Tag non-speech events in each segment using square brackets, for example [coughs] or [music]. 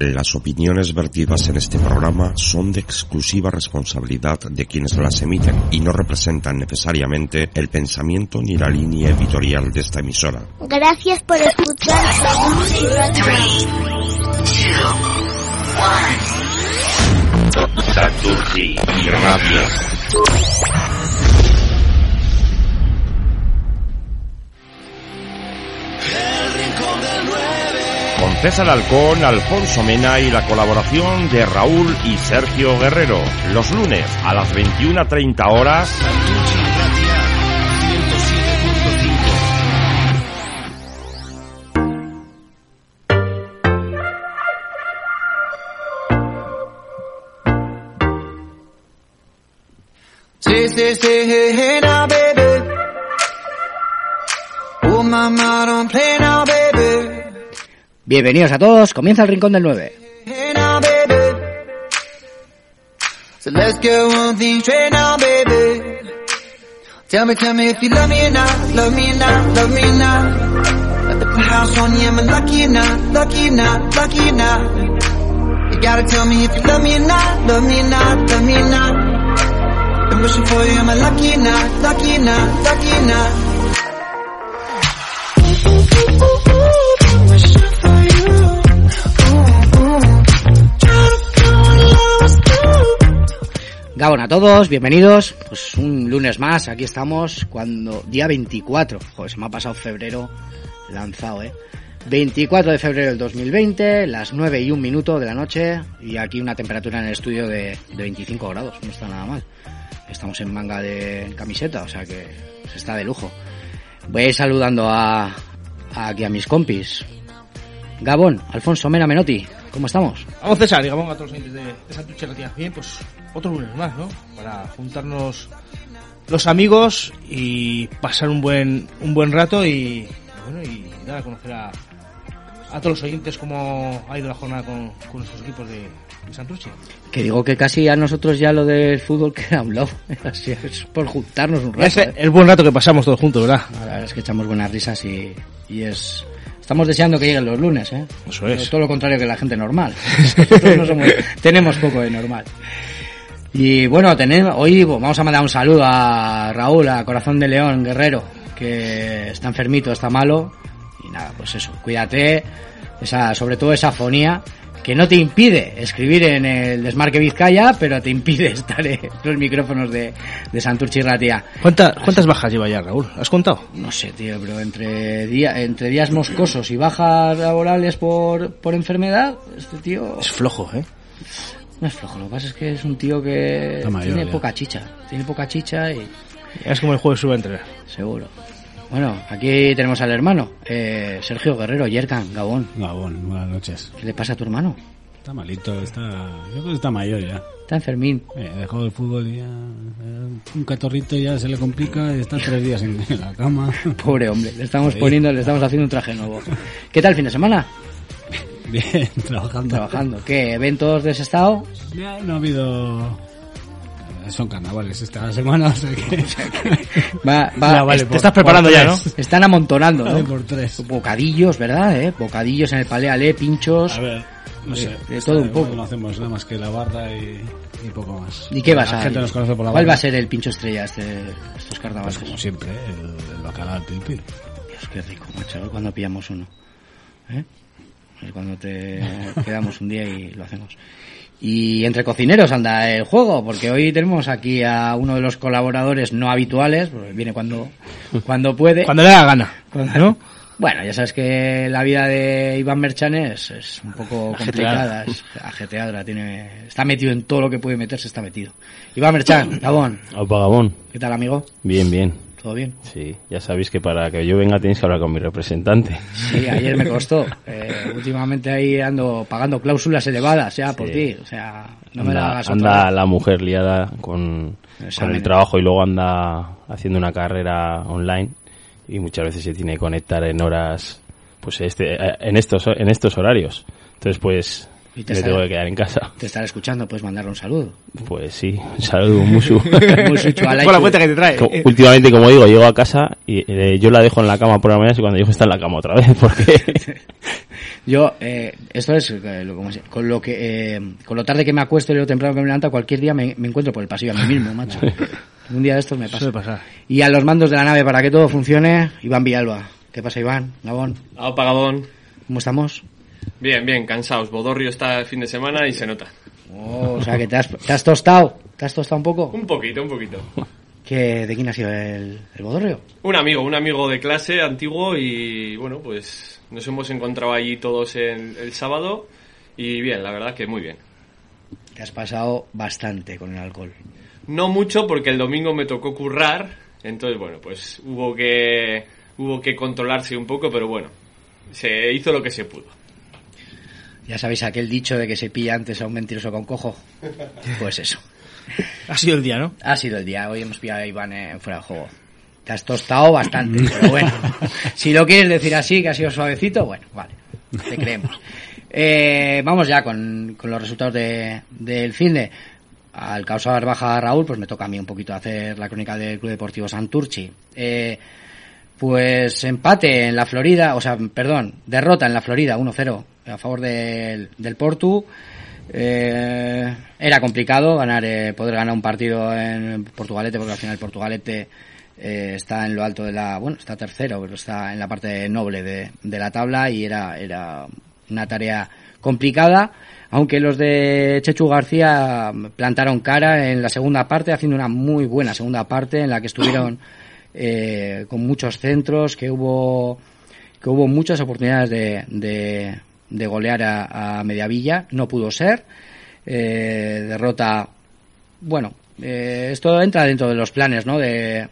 Las opiniones vertidas en este programa son de exclusiva responsabilidad de quienes las emiten y no representan necesariamente el pensamiento ni la línea editorial de esta emisora. Gracias por escuchar. Santurci y Radia. Con César Halcón, Alfonso Mena y la colaboración de Raúl y Sergio Guerrero. Los lunes a las 21.30 horas. Say, say, say, hey, hey now, baby. Oh, mama, don't play now, baby. Bienvenidos a todos, comienza el Rincón del 9. Hey now, baby. So let's get one thing straight now, baby. Tell me, tell me if you love me or not, love me or not, love me or not. Let the put house on you, am I lucky or not, lucky or not, lucky or not? You gotta tell me if you love me or not, love me or not, love me or not. I'm wishing for you, am I lucky not, lucky not, lucky not? Gabón a todos, bienvenidos. Pues un lunes más, aquí estamos cuando día 24. Joder, se me ha pasado febrero lanzado, ¿eh? 24 de febrero del 2020, las 9 y un minuto de la noche y aquí una temperatura en el estudio de, de 25 grados, no está nada mal. Estamos en manga de camiseta, o sea que se está de lujo. Voy saludando a, a aquí a mis compis. Gabón, Alfonso Mena Menotti, ¿cómo estamos? Vamos César, digamos a todos los oyentes de, de Santuche. Bien, pues otro lunes más, ¿no? Para juntarnos los amigos y pasar un buen un buen rato y bueno y dar a conocer a, a todos los oyentes cómo ha ido la jornada con, con nuestros equipos de, de Santurce. Que digo que casi a nosotros ya lo del fútbol [laughs] queda a un lado. Así es por juntarnos un rato. Es ¿eh? el buen rato que pasamos todos juntos, ¿verdad? La verdad es que echamos buenas risas y, y es... Estamos deseando que lleguen los lunes, ¿eh? Eso es. Todo lo contrario que la gente normal. [laughs] Nosotros no somos, [laughs] tenemos poco de normal. Y bueno, tenemos, hoy vamos a mandar un saludo a Raúl, a Corazón de León, Guerrero, que está enfermito, está malo. Y nada, pues eso, cuídate, esa, sobre todo esa fonía, que no te impide escribir en el Desmarque Vizcaya, pero te impide [laughs] estar en los micrófonos de, de Santurchi Ratia. ¿Cuánta- ¿Cuántas bajas lleva ya, Raúl? ¿Has contado? No sé, tío, pero entre, día, entre días moscosos y bajas laborales por, por enfermedad, este tío Es flojo, ¿eh? no es flojo. Lo que pasa es que es un tío que mayor tiene ya. poca chicha. Tiene poca chicha y Es como el jueves sube a entrenar. seguro. Bueno, aquí tenemos al hermano, eh, Sergio Guerrero, Yerkan, Gabón. Gabón, buenas noches. ¿Qué le pasa a tu hermano? Está malito, está. Yo creo que está mayor ya. Está enfermín. Eh, dejó el fútbol y ya. eh, Un catorrito ya se le complica y está tres días en, la cama. [laughs] Pobre hombre, le estamos poniendo, le estamos haciendo un traje nuevo. ¿Qué tal el fin de semana? Bien, [laughs] trabajando. Trabajando. ¿Qué? ¿Eventos de ese estado? Ya no ha habido. Son carnavales esta semana, [laughs] o sea que. [laughs] Va, va, Ya, vale, est- Te estás preparando ya, ¿no? Están amontonando, Vale ¿no? por tres. Bocadillos, ¿verdad? ¿Eh? Bocadillos en el palé alé, pinchos. A ver, no sé. de todo un poco. No hacemos nada más que la barra y, y poco más. ¿Y qué vas la a gente nos conoce por la ¿Cuál barra. va a ser el pincho estrella este, estos carnavales? Pues como siempre, el, el bacalao pil. Dios, qué rico, macho. Cuando pillamos uno. ¿Eh? Ver cuando te quedamos un día y lo hacemos. Y entre cocineros anda el juego, porque hoy tenemos aquí a uno de los colaboradores no habituales, porque viene cuando, [laughs] cuando puede. Cuando le da gana. Cuando- ¿No? Bueno, ya sabes que la vida de Iván Merchan es, es un poco complicada, es ajetreada, tiene, está metido en todo lo que puede meterse, está metido. Iván Merchan, [laughs] Gabón, Opa, Gabón. ¿qué tal amigo? Bien, bien. ¿Todo bien? Sí, ya sabéis que para que yo venga tenéis que hablar con mi representante. Sí, ayer me costó. [laughs] Eh, últimamente ahí ando pagando cláusulas elevadas ya por Sí. ti. O sea, no me la anda hagas anda la mujer liada con, con el trabajo y luego anda haciendo una carrera online y muchas veces se tiene que conectar en horas pues este, eh, en estos, en estos horarios. Entonces, pues, Y te me sale- tengo que quedar en casa. Te estará escuchando, puedes mandarle un saludo. Pues sí, un saludo, Musu. Musucho, [laughs] a la Con la cuenta que te trae. Co- Últimamente, como digo, llego a casa y eh, yo la dejo en la cama por la mañana y cuando llego está en la cama otra vez, [laughs] porque [laughs] Yo, eh, esto es eh, lo, como con lo que eh, con lo tarde que me acuesto y lo temprano que me levanto, cualquier día me, me encuentro por el pasillo a mí mismo, macho. Un día de estos me pasa. Suele pasar. Y a los mandos de la nave para que todo funcione, Iván Villalba. ¿Qué pasa, Iván? Gabón, Aupa Gabón. ¿cómo estamos? Bien, bien, cansados. Bodorrio está el fin de semana y se nota. Oh, o sea, que te has, te has tostado. ¿Te has tostado un poco? Un poquito, un poquito. ¿Qué, ¿De quién ha sido el, el bodorrio? Un amigo, un amigo de clase antiguo y bueno, pues nos hemos encontrado allí todos el, el sábado y bien, la verdad que muy bien. Te has pasado bastante con el alcohol. No mucho porque el domingo me tocó currar, entonces bueno, pues hubo que hubo que controlarse un poco, pero bueno, se hizo lo que se pudo. Ya sabéis aquel dicho de que se pilla antes a un mentiroso con cojo. Pues eso. Ha sido el día, ¿no? Ha sido el día. Hoy hemos pillado a Iván eh, fuera de juego. Te has tostado bastante, pero bueno. [laughs] Si lo quieres decir así, que ha sido suavecito, bueno, vale. Te creemos. Eh, vamos ya con, con los resultados de, del fin de. Al causar baja Raúl, pues me toca a mí un poquito hacer la crónica del Club Deportivo Santurchi. Eh, pues empate en la Florida, o sea, perdón, derrota en la Florida 1-0 a favor del, del Portu. Eh, era complicado ganar, eh, poder ganar un partido en Portugalete, porque al final Portugalete eh, está en lo alto de la, bueno, está tercero, pero está en la parte noble de, de la tabla y era, era una tarea complicada, aunque los de Chechu García plantaron cara en la segunda parte, haciendo una muy buena segunda parte en la que estuvieron [clears throat] eh, con muchos centros, que hubo que hubo muchas oportunidades de, de, golear a, a Mediavilla, no pudo ser, eh, derrota, bueno, eh, esto entra dentro de los planes, ¿no? De,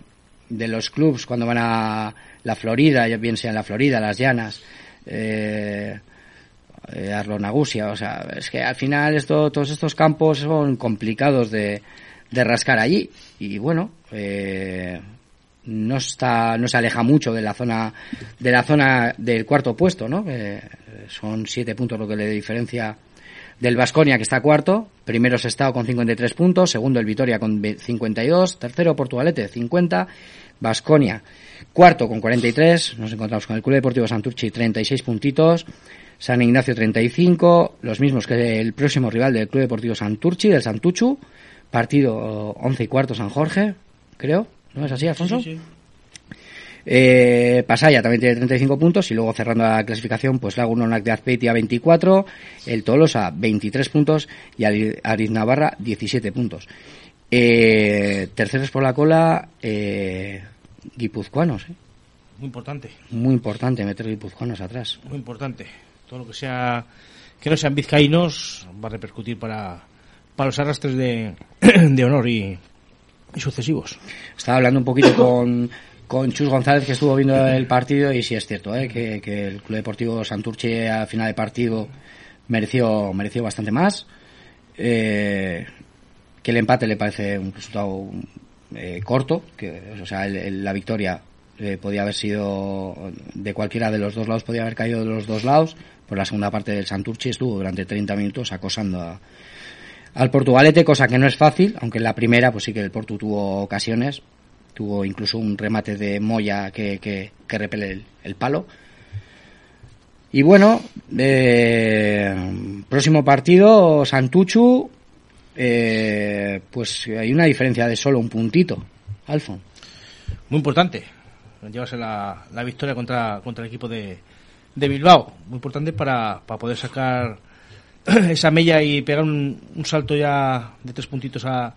de los clubs cuando van a la Florida, bien sea en la Florida, las Llanas, eh, eh, Arlonagusia, o sea, es que al final esto, todos estos campos son complicados de, de rascar allí. Y bueno, eh, no está, no se aleja mucho de la zona, de la zona del cuarto puesto, ¿no? Eh, son siete puntos lo que le diferencia del Vasconia que está cuarto, primero es Estado con 53 puntos, segundo el Vitoria con ve- 52, tercero Portugalete 50, Vasconia cuarto con 43, nos encontramos con el Club Deportivo Santurchi 36 puntitos, San Ignacio 35, los mismos que el próximo rival del Club Deportivo Santurchi, del Santuchu, partido 11 y cuarto San Jorge, creo, ¿no es así, Alfonso? Sí, sí. Eh, Pasaya también tiene 35 puntos y luego cerrando la clasificación, pues Lagunonac de Azpeitia 24, el Tolosa 23 puntos y Ari- Ariz Navarra 17 puntos. Eh, terceros por la cola, eh, guipuzcoanos, eh. Muy importante, muy importante meter guipuzcoanos atrás. muy importante. Todo lo que sea que no sean vizcaínos va a repercutir para, para los arrastres de, [clears throat] de honor y, y sucesivos. Estaba hablando un poquito con, con Chus González que estuvo viendo el partido y sí es cierto ¿eh? que, que el Club Deportivo Santurce al final de partido mereció, mereció bastante más. Eh, que el empate le parece un resultado eh, corto, que o sea el- el- la victoria eh, podía haber sido de cualquiera de los dos lados, podía haber caído de los dos lados. Por la segunda parte del Santurce estuvo durante 30 minutos acosando a, al Portugalete, cosa que no es fácil, aunque en la primera pues sí que el Portu tuvo ocasiones, tuvo incluso un remate de Moya que, que, repele el, el palo. Y bueno, eh, próximo partido, Santuchu, eh, pues hay una diferencia de solo un puntito, Alfon. Muy importante. Llevarse la, la victoria contra, contra el equipo de, de Bilbao. Muy importante para, para poder sacar [clears throat] esa mella y pegar un, un salto ya de tres puntitos a,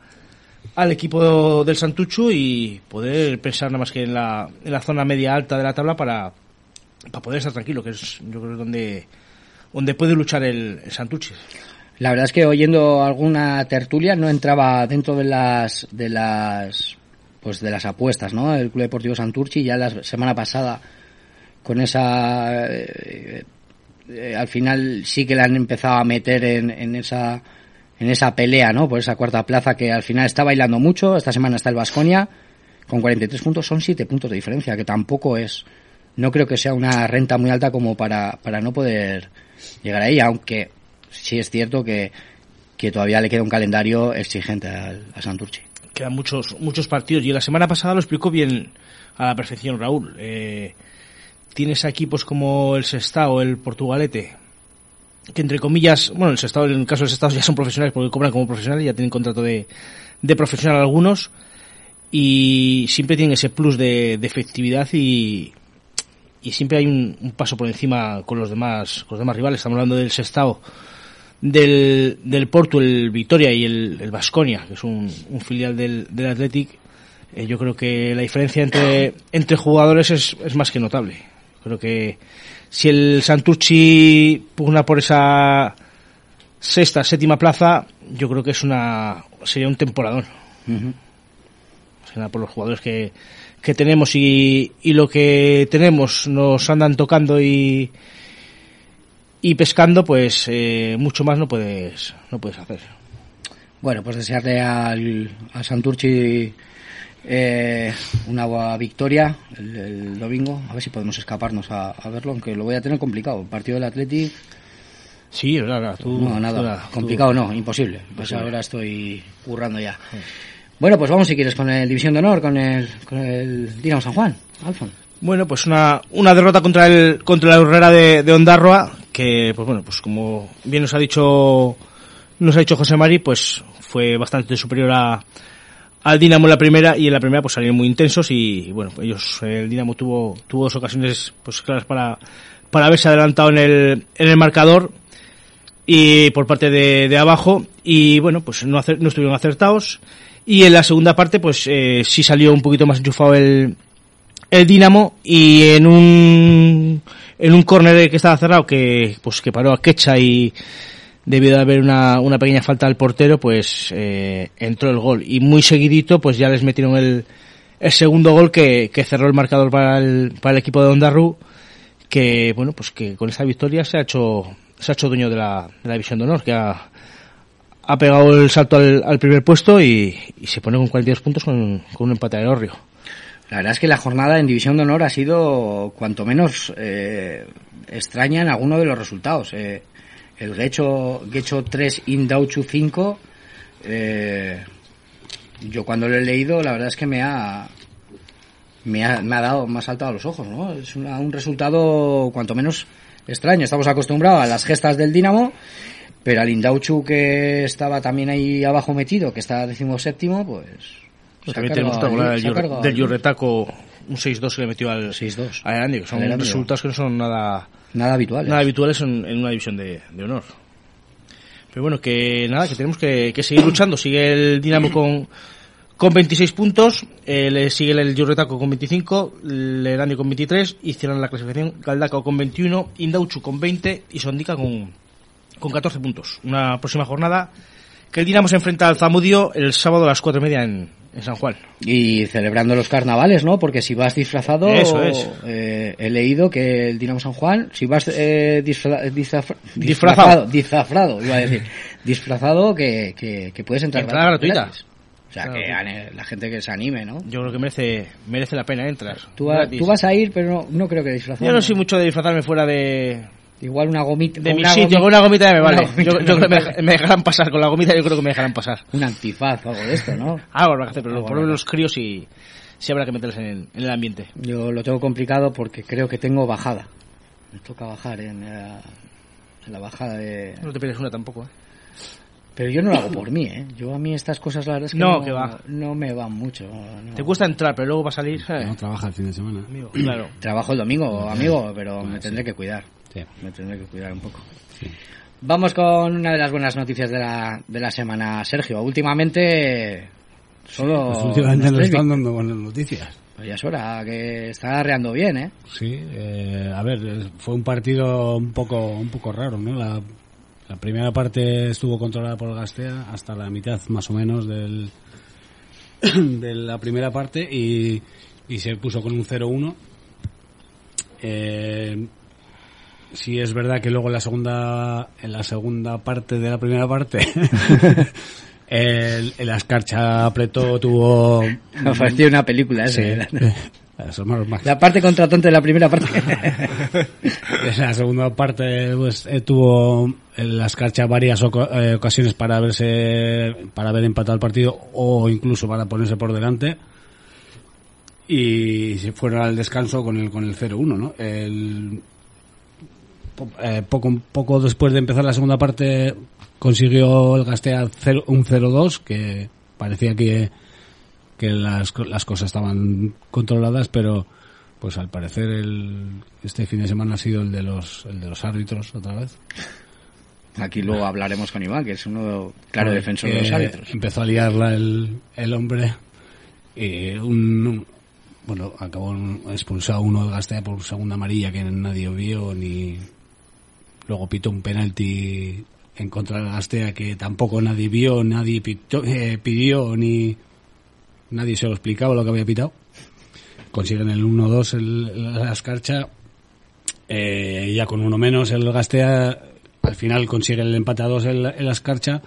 al equipo del Santuchu y poder pensar nada más que en la, en la zona media alta de la tabla para, para poder estar tranquilo, que es yo creo donde, donde puede luchar el, el. La verdad es que oyendo alguna tertulia no entraba dentro de las de las pues de las apuestas, ¿no? El Club Deportivo Santurchi ya la semana pasada con esa eh, eh, al final sí que la han empezado a meter en, en esa en esa pelea, ¿no? Por esa cuarta plaza que al final está bailando mucho. Esta semana está el Vasconia con 43 puntos, son 7 puntos de diferencia, que tampoco es no creo que sea una renta muy alta como para, para no poder llegar ahí, aunque sí es cierto que, que todavía le queda un calendario exigente al- a Santurci. Quedan muchos, muchos partidos. Y la semana pasada lo explicó bien a la perfección Raúl. Eh, tienes a equipos como el Sestao, el Portugalete, que entre comillas, bueno, el Sestao, en el caso del Sestao [laughs] ya son profesionales porque cobran como profesionales, ya tienen contrato de, de profesional algunos, y siempre tienen ese plus de, de efectividad y, y siempre hay un, un paso por encima con los demás, con los demás rivales. Estamos hablando del Sestao, del, del Porto, el Vitoria y el, el Basconia, que es un, un filial del, del Athletic, eh, yo creo que la diferencia entre, entre jugadores es, es más que notable. Creo que si el Santurci pugna por esa sexta, séptima plaza, yo creo que es una sería un temporadón. Más que nada por los jugadores que, que tenemos y, y lo que tenemos nos andan tocando y, y pescando, pues eh, mucho más no puedes no puedes hacer. Bueno, pues desearle al, a Santurci eh, una victoria el, el domingo. A ver si podemos escaparnos a, a verlo, aunque lo voy a tener complicado. Partido del Athletic. Sí, verdad, tú- no, tú nada. nada, tú- complicado no, imposible. Pues ahora estoy currando ya. Bueno, pues vamos si quieres con el División de Honor, con el, con el Dinamo San Juan. Alfon. Bueno, pues una, una derrota contra el contra la Herrera de, de Ondarroa, que pues bueno, pues como bien nos ha dicho nos ha dicho José Mari, pues fue bastante superior a al Dinamo en la primera y en la primera pues salieron muy intensos y bueno, ellos el Dinamo tuvo tuvo dos ocasiones pues claras para para haberse adelantado en el en el marcador y por parte de, de abajo y bueno pues no, no estuvieron acertados y en la segunda parte pues eh, sí salió un poquito más enchufado el el Dinamo y en un en un córner que estaba cerrado que pues que paró a Quecha y debido a haber una, una pequeña falta al portero pues eh, entró el gol y muy seguidito pues ya les metieron el, el segundo gol que, que cerró el marcador para el, para el equipo de Ondarru que bueno pues que con esa victoria se ha hecho se ha hecho dueño de la, de la división de honor que ha, ha pegado el salto al, al primer puesto y, y se pone con 42 puntos con, con un empate de Orrio. La verdad es que la jornada en División de Honor ha sido cuanto menos eh, extraña en alguno de los resultados. Eh, el Gecho, Gecho 3, Indauchu 5, eh, yo cuando lo he leído la verdad es que me ha, me ha, me ha dado, me ha saltado a los ojos, ¿no? Es una- un resultado cuanto menos extraño. Estamos acostumbrados a las gestas del Dinamo, pero al Indauchu que estaba también ahí abajo metido, que está decimoséptimo, pues... ha También tenemos del, del Yurretaco, un 6-2 que le metió al, 6-2. al Erandio, que son Al resultados que no son nada, Nada habituales. nada habituales en, en una división de, de honor. Pero bueno, que nada, que tenemos que, que seguir luchando. Sigue el Dinamo con, con 26 puntos, eh, le sigue el Yurretaco con 25, el Erandio con 23 y cierran la clasificación Galdaco con 21, Indauchu con 20 y Sondica con, con 14 puntos. Una próxima jornada que el Dinamo se enfrenta al Zamudio el sábado a las 4 y media en, en San Juan. Y celebrando los carnavales, ¿no? Porque si vas disfrazado, Eso es. eh, he leído que el Dinamo San Juan, si vas eh, disfra- disfra- Disfrazado. disfrazado, iba a decir, [laughs] disfrazado, que, que, que puedes entrar Entrada gratuita. gratis. O sea, Claro, que la gente que se anime, ¿no? Yo creo que merece, merece la pena entrar. Tú, Gratis. tú vas a ir, pero no, no creo que disfrazado. Yo no soy mucho de disfrazarme fuera de, Igual una gomita. de mi sitio. gomita- Con una gomita ya me vale. gomita Yo, yo no creo que me me, vale. me dejarán pasar. Con la gomita yo creo que me dejarán pasar. Un antifaz o algo de esto, ¿no? Algo habrá que hacer, pero por lo los críos sí, sí habrá que meterles en, el- en el ambiente. Yo lo tengo complicado porque creo que tengo bajada. Me toca bajar en la, en la bajada de... No te pierdes una tampoco, ¿eh? Pero yo no lo hago por mí, ¿eh? Yo a mí estas cosas la verdad es que No, no, que va. no me van mucho. no. Te cuesta entrar, pero luego va a salir. ¿sabes? No trabaja el fin de semana. Amigo, claro. Trabajo el domingo, amigo, pero me tendré que cuidar. Sí. Me tendré que cuidar un poco. Vamos con una de las buenas noticias de la, de la semana, Sergio. Últimamente solo... Pues últimamente nos están dando buenas noticias. Pues ya es hora, que está arreando bien, ¿eh? Sí, eh, a ver, fue un partido un poco un poco raro, ¿no? La, la primera parte estuvo controlada por el Gastea hasta la mitad más o menos del [coughs] de la primera parte y, y se puso con un 0-1. Eh, sí es verdad que luego en la segunda en la segunda parte de la primera parte [laughs] el, el Ascarcha apretó tuvo [laughs] Me pareció una película esa. [laughs] La parte contratante de la primera parte. En la segunda parte pues, eh, tuvo en las carchas varias eh, ocasiones para verse para haber empatado el partido o incluso para ponerse por delante y se fueron al descanso con el con el 0-1 ¿no? El- eh, poco poco después de empezar la segunda parte consiguió el Gastea cero- un 0-2 que parecía que que las, las cosas estaban controladas, pero pues al parecer el, este fin de semana ha sido el de los el de los árbitros otra vez. Aquí luego hablaremos con Iván, que es uno claro defensor de los árbitros. Empezó a liarla el, el hombre y un, un- bueno, acabó expulsado uno de Gastea por segunda amarilla que nadie vio ni luego pitó un penalti en contra de Gastea que tampoco nadie vio, nadie pitó- eh, pidió ni nadie se lo explicaba lo que había pitado. Consiguen el 1-2 el, el- la escarcha. Eh, ya con uno menos el Gastea al final consigue el empate a dos el, el escarcha.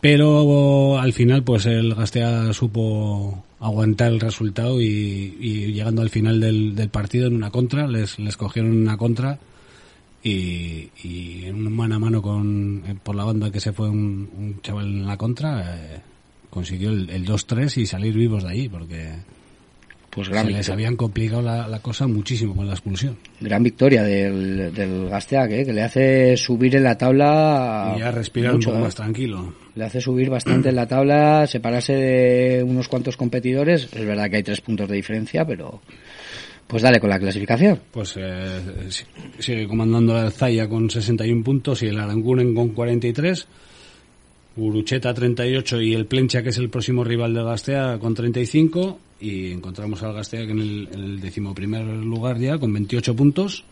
Pero al final pues el Gastea supo aguantar el resultado y, y llegando al final del, del partido en una contra, les, les cogieron una contra y, y en un mano a mano con, eh, por la banda que se fue un, un chaval en la contra, eh, consiguió el, el 2-3 y salir vivos de ahí porque Pues gran se les habían complicado la, la cosa muchísimo con la expulsión. Gran victoria del, del Gasteac, ¿eh? que le hace subir en la tabla. y ya respirar mucho, un poco ¿eh? más tranquilo. Le hace subir bastante en la tabla, separarse de unos cuantos competidores. Es verdad que hay tres puntos de diferencia, pero pues dale con la clasificación. Pues eh, si- sigue comandando el Zaya con 61 puntos y el Aranguren con 43. Urucheta 38 y el Plencha, que es el próximo rival del Gastea, con 35. Y encontramos al Gastea que en el, en el decimoprimer lugar ya, con 28 puntos.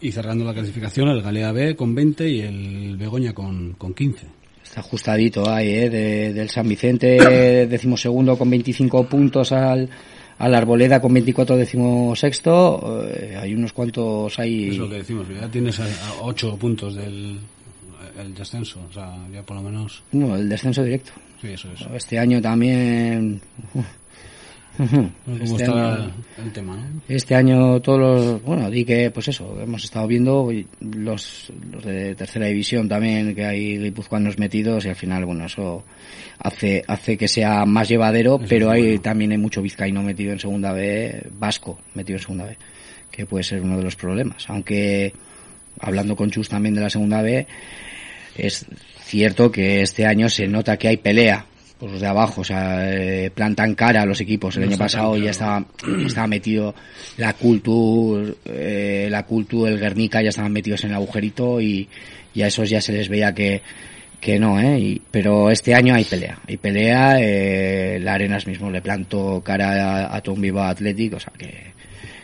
Y cerrando la clasificación, el Galea B con 20 y el Begoña con, con 15. Está ajustadito ahí, ¿eh? De- del San Vicente, [coughs] decimosegundo con 25 puntos al, al Arboleda con 24 decimosexto. Eh, hay unos cuantos ahí. Es lo que decimos, ya tienes a, a 8 puntos del el descenso. O sea, ya por lo menos. No, el descenso directo. Sí, eso es. Este año también. ¿Cómo Este está año- el tema, no? Este año todos los, bueno, di que, pues eso, hemos estado viendo los, los de tercera división también, que hay guipuzcoanos metidos y al final, bueno, eso hace, hace que sea más llevadero, pero hay también hay mucho vizcaíno metido en segunda B, vasco metido en segunda B, que puede ser uno de los problemas. Aunque, hablando con Chus también de la segunda B, es cierto que este año se nota que hay pelea por los de abajo, o sea, eh, plantan cara a los equipos. El No año pasado ya estaba, [clears throat] estaba metido la Culture, eh, la Culture, el Guernica ya estaban metidos en el agujerito y, y a esos ya se les veía que, que no, ¿eh? Y- pero este año hay pelea, hay pelea, eh, la Arenas mismo le plantó cara a, a Tom Viva Athletic, o sea que,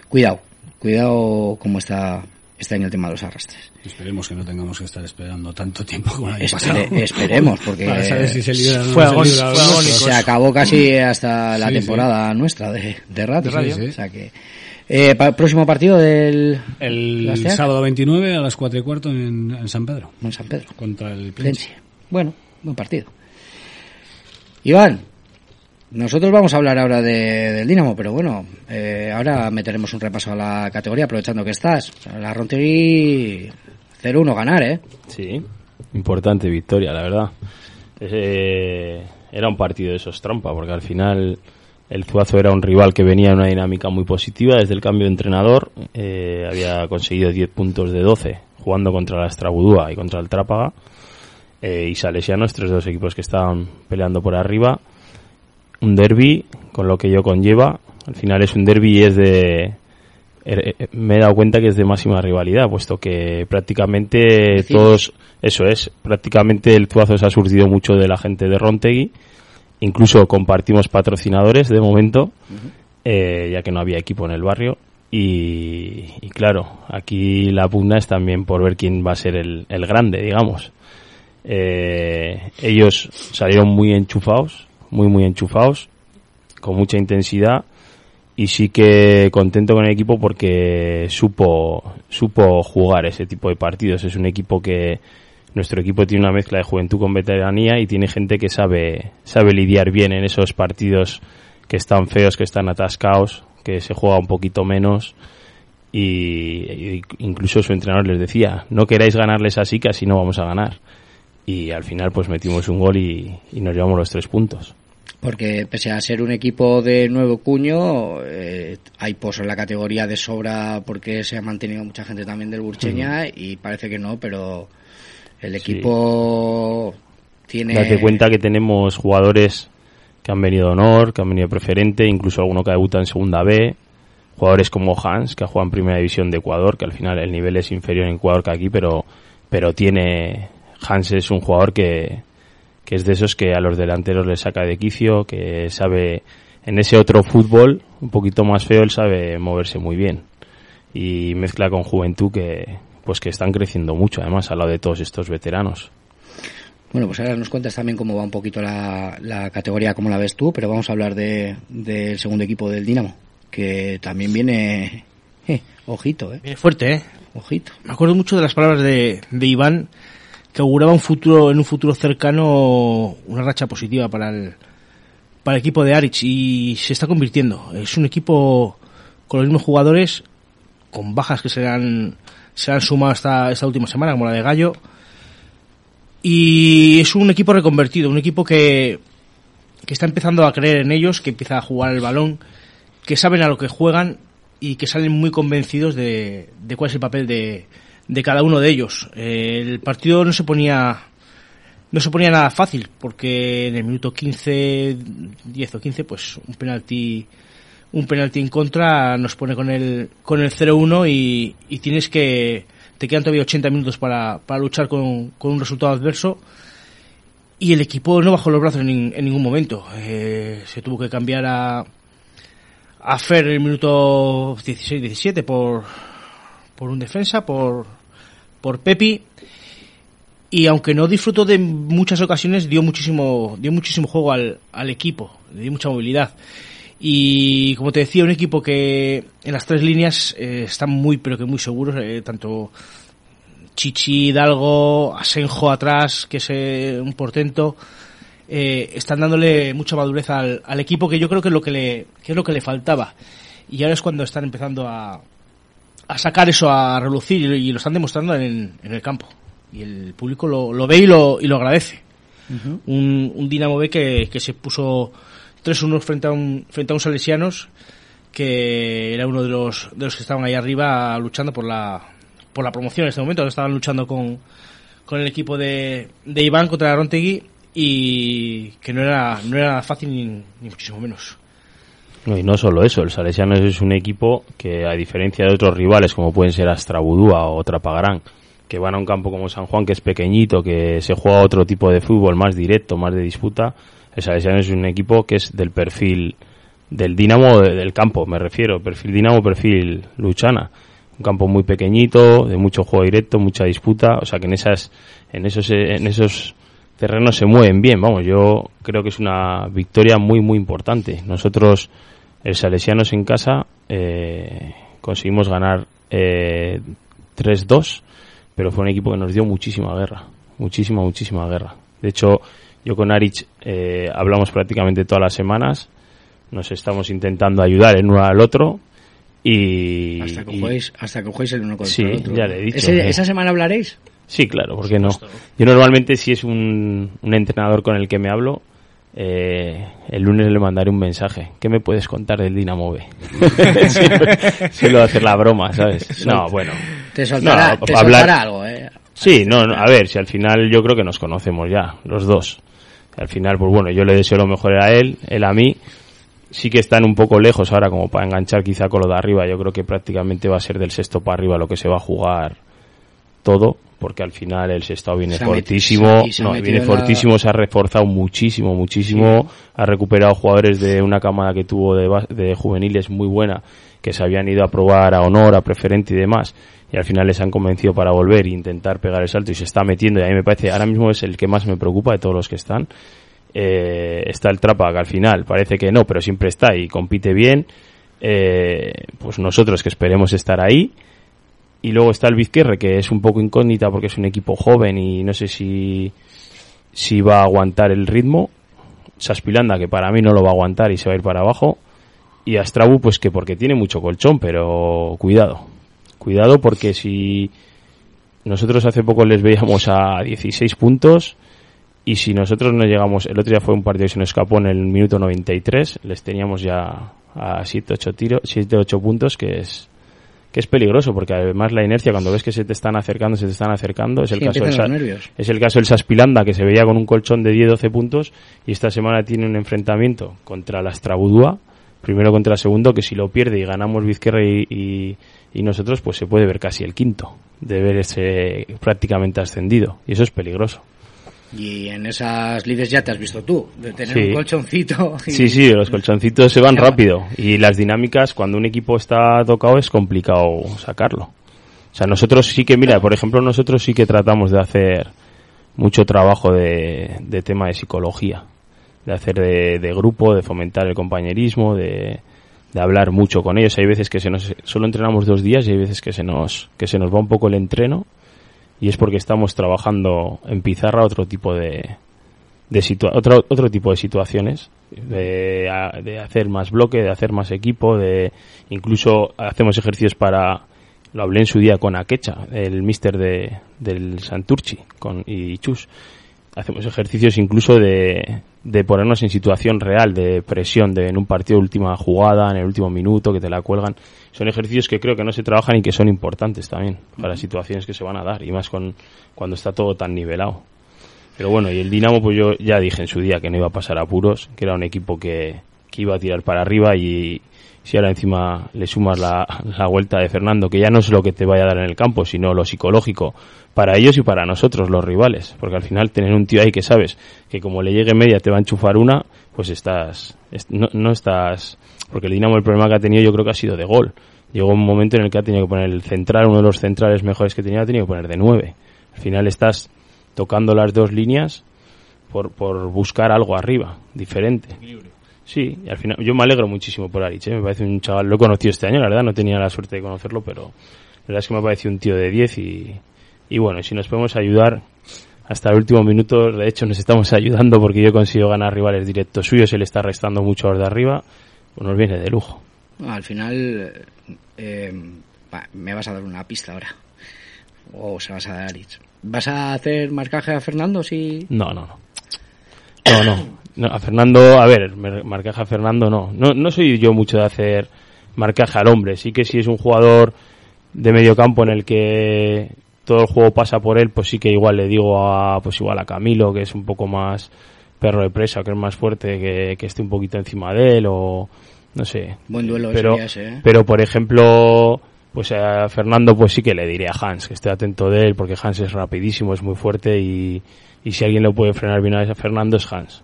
cuidado, cuidado cómo está este año el tema de los arrastres. Esperemos que no tengamos que estar esperando tanto tiempo como el año Espere- pasado. esperemos, porque Para saber si se libra no libra acabó casi hasta la Sí, temporada nuestra de, de radio. De radio. sí, sí. O sea que, eh, pa- próximo partido del El sábado 29 a las 4 y cuarto en, en San Pedro. en San Pedro. Contra el. Plense. Bueno, buen partido. Iván, nosotros vamos a hablar ahora de- del Dinamo, pero bueno, eh, ahora meteremos un repaso a la categoría aprovechando que estás. La Rontegui 0-1 ganar, ¿eh? Sí, importante victoria, la verdad. Era un partido de esos trampa, porque al final el Zuazo era un rival que venía en una dinámica muy positiva desde el cambio de entrenador. eh, había conseguido 10 puntos de 12 jugando contra la Estrabudúa y contra el Trápaga. Eh, y Salesianos, tres de los equipos que estaban peleando por arriba. Un derby, con lo que ello conlleva. Al final es un derby y es de, eh, eh, me he dado cuenta que es de máxima rivalidad, puesto que prácticamente todos, eso es, prácticamente el Zuazo se ha surtido mucho de la gente de Rontegui, incluso compartimos patrocinadores de momento, eh, ya que no había equipo en el barrio, y, y claro, aquí la pugna es también por ver quién va a ser el, el grande, digamos. Eh, ellos salieron muy enchufados, muy muy enchufados, con mucha intensidad, y sí que contento con el equipo porque supo supo jugar ese tipo de partidos es un equipo que nuestro equipo tiene una mezcla de juventud con veteranía y tiene gente que sabe sabe lidiar bien en esos partidos que están feos que están atascados que se juega un poquito menos y, incluso su entrenador les decía, no queráis ganarles así que así no vamos a ganar. Y al final pues metimos un gol y nos llevamos los tres puntos. Porque pese a ser un equipo de nuevo cuño, eh, hay pozo en la categoría de sobra porque se ha mantenido mucha gente también del Burcheña y parece que no, pero el equipo tiene... Date cuenta que tenemos jugadores que han venido de honor, que han venido de preferente, incluso alguno que debuta en segunda B, jugadores como Hans, que ha jugado en primera división de Ecuador, que al final el nivel es inferior en Ecuador que aquí, pero, pero tiene, Hans es un jugador que, que es de esos que a los delanteros les saca de quicio, que sabe en ese otro fútbol, un poquito más feo, él sabe moverse muy bien. Y mezcla con juventud que, pues que están creciendo mucho, además, al lado de todos estos veteranos. Bueno, pues ahora nos cuentas también cómo va un poquito la, la categoría, cómo la ves tú, pero vamos a hablar de, del segundo equipo del Dinamo, que también viene, eh, ojito, eh. Viene fuerte, ¿eh? Ojito. Me acuerdo mucho de las palabras de, de Iván, que auguraba un futuro, en un futuro cercano, una racha positiva para el, para el equipo de Arich y se está convirtiendo. Es un equipo con los mismos jugadores, con bajas que se han, se han sumado esta, esta última semana, como la de Gallo. Y es un equipo reconvertido, un equipo que, que está empezando a creer en ellos, que empieza a jugar el balón, que saben a lo que juegan y que salen muy convencidos de, de cuál es el papel de, de cada uno de ellos. El partido no se ponía no se ponía nada fácil porque en el minuto 15, 10 o 15, pues un penalti un penalti en contra nos pone con el con el 0-1 y, y tienes que te quedan todavía 80 minutos para, para luchar con, con un resultado adverso y el equipo no bajó los brazos en, en ningún momento. Eh, se tuvo que cambiar a a Fer en el minuto 16-17 por por un defensa, por, por Pepi. Y aunque no disfrutó de muchas ocasiones, dio muchísimo, dio muchísimo juego al, al equipo, le dio mucha movilidad. Y como te decía, un equipo que en las tres líneas eh, están muy, pero que muy seguros, eh, tanto Chichi, Hidalgo, Asenjo atrás, que es eh, un portento, eh, están dándole mucha madurez al, al equipo que yo creo que es lo que le, que es lo que le faltaba. Y ahora es cuando están empezando a, a sacar eso a relucir y, lo- y lo están demostrando en, en el campo. Y el público lo, lo ve y lo, y lo agradece. Un, un Dinamo B que, que se puso 3-1 frente a un, frente a un Salesianos que era uno de los, de los que estaban ahí arriba luchando por la, por la promoción en este momento. Estaban luchando con, con el equipo de, de Iván contra Rontegui y que no era, no era fácil ni, ni muchísimo menos. Y no solo eso, el Salesianos es un equipo que, a diferencia de otros rivales como pueden ser Astrabudúa o Trapagarán, que van a un campo como San Juan, que es pequeñito, que se juega otro tipo de fútbol más directo, más de disputa, el Salesianos es un equipo que es del perfil del Dinamo de- del campo, me refiero, perfil Dinamo, perfil Luchana. Un campo muy pequeñito, de mucho juego directo, mucha disputa, o sea que en esas, en esos, en esos terrenos se mueven bien, vamos, yo creo que es una victoria muy, muy importante. Nosotros, el Salesianos en casa, eh, conseguimos ganar eh, 3-2, pero fue un equipo que nos dio muchísima guerra, muchísima, muchísima guerra. De hecho, yo con Arich eh, hablamos prácticamente todas las semanas, nos estamos intentando ayudar el uno al otro y... Hasta que y- juguéis, hasta que juguéis el uno contra Sí, el otro. ya le he dicho, ¿Ese-. ¿Esa semana hablaréis? Sí, claro, ¿por qué no? Yo normalmente si es un, un entrenador con el que me hablo, eh, el lunes le mandaré un mensaje. ¿Qué me puedes contar del Dinamo B? [laughs] Suelo hacer la broma, ¿sabes? No, bueno. Te soltará, No, te hablar- soltará algo, ¿eh? Sí, no, no, a ver, si al final yo creo que nos conocemos ya, los dos. Al final, pues bueno, yo le deseo lo mejor a él, él a mí. Sí que están un poco lejos ahora como para enganchar quizá con lo de arriba. Yo creo que prácticamente va a ser del sexto para arriba lo que se va a jugar todo, porque al final el sexto viene Se fortísimo, se no, viene la- fortísimo, se ha reforzado muchísimo, muchísimo, ha recuperado jugadores de una camada que tuvo de, de juveniles muy buena, que se habían ido a probar a honor, a preferente y demás, y al final les han convencido para volver e intentar pegar el salto y se está metiendo, y a mí me parece, ahora mismo es el que más me preocupa de todos los que están, eh, está el Trapa, que al final parece que no, pero siempre está y compite bien, eh, pues nosotros que esperemos estar ahí, y luego está el Vizquerre, que es un poco incógnita porque es un equipo joven y no sé si, si va a aguantar el ritmo. Saspilanda, que para mí no lo va a aguantar y se va a ir para abajo. y Astrabu pues que porque tiene mucho colchón, pero cuidado. Cuidado porque si nosotros hace poco les veíamos a 16 puntos y si nosotros no llegamos, el otro día fue un partido que se nos escapó en el minuto 93, les teníamos ya a 7 8 tiros, 7 8 puntos que es que es peligroso porque además la inercia cuando ves que se te están acercando, se te están acercando, es el Sí, caso del es el caso del Saspilanda que se veía con un colchón de 10 12 puntos y esta semana tiene un enfrentamiento contra la Astrabudúa, primero contra el segundo que si lo pierde y ganamos Vizquerra y, y, y nosotros pues se puede ver casi el quinto de ver ese prácticamente ascendido y eso es peligroso. Y en esas lides ya te has visto tú, de tener Sí. un colchoncito. y- Sí, sí, los colchoncitos se van rápido y las dinámicas cuando un equipo está tocado es complicado sacarlo. O sea, nosotros sí que, mira, por ejemplo, nosotros sí que tratamos de hacer mucho trabajo de, de tema de psicología, de hacer de, de grupo, de fomentar el compañerismo, de, de hablar mucho con ellos. Hay veces que se nos, solo entrenamos dos días y hay veces que se nos, que se nos va un poco el entreno y es porque estamos trabajando en pizarra otro tipo de, de situa- otro, otro tipo de situaciones de, de hacer más bloque, de hacer más equipo, de incluso hacemos ejercicios para lo hablé en su día con Akecha, el mister de, del Santurchi con, y Chus. Hacemos ejercicios incluso de, de ponernos en situación real, de presión, de en un partido de última jugada, en el último minuto, que te la cuelgan. Son ejercicios que creo que no se trabajan y que son importantes también para situaciones que se van a dar, y más con cuando está todo tan nivelado. Pero bueno, y el Dinamo, pues yo ya dije en su día que no iba a pasar apuros, que era un equipo que, que iba a tirar para arriba y si ahora encima le sumas la, la vuelta de Fernando, que ya no es lo que te vaya a dar en el campo, sino lo psicológico para ellos y para nosotros, los rivales. Porque al final tener un tío ahí que sabes que como le llegue media te va a enchufar una, pues estás, es- no, no estás, porque el Dinamo el problema que ha tenido yo creo que ha sido de gol. Llegó un momento en el que ha tenido que poner el central, uno de los centrales mejores que tenía, ha tenido que poner de nueve. Al final estás tocando las dos líneas por, por buscar algo arriba, diferente. Sí, y al final yo me alegro muchísimo por Arich, ¿eh? me parece un chaval, lo he conocido este año, la verdad no tenía la suerte de conocerlo, pero la verdad es que me parece un tío de 10 y, y bueno, si nos podemos ayudar hasta el último minuto, de hecho nos estamos [laughs] ayudando porque yo consigo ganar rivales directos suyos, él está restando mucho a los de arriba, pues nos viene de lujo. Al final eh, me vas a dar una pista ahora. O se vas a dar a. ¿Vas a hacer marcaje a Fernando si...? No, no, no. No, no. No, a Fernando, a ver, marcaje a Fernando no. no. No soy yo mucho de hacer marcaje al hombre. Sí que si es un jugador de medio campo en el que todo el juego pasa por él, pues sí que igual le digo a, pues igual a Camilo, que es un poco más perro de presa, que es más fuerte, que, que esté un poquito encima de él o no sé. Buen duelo pero, ese, ¿eh? pero por ejemplo, pues a Fernando pues sí que le diré a Hans que esté atento de él porque Hans es rapidísimo, es muy fuerte y, y si alguien lo puede frenar bien a Fernando es Hans.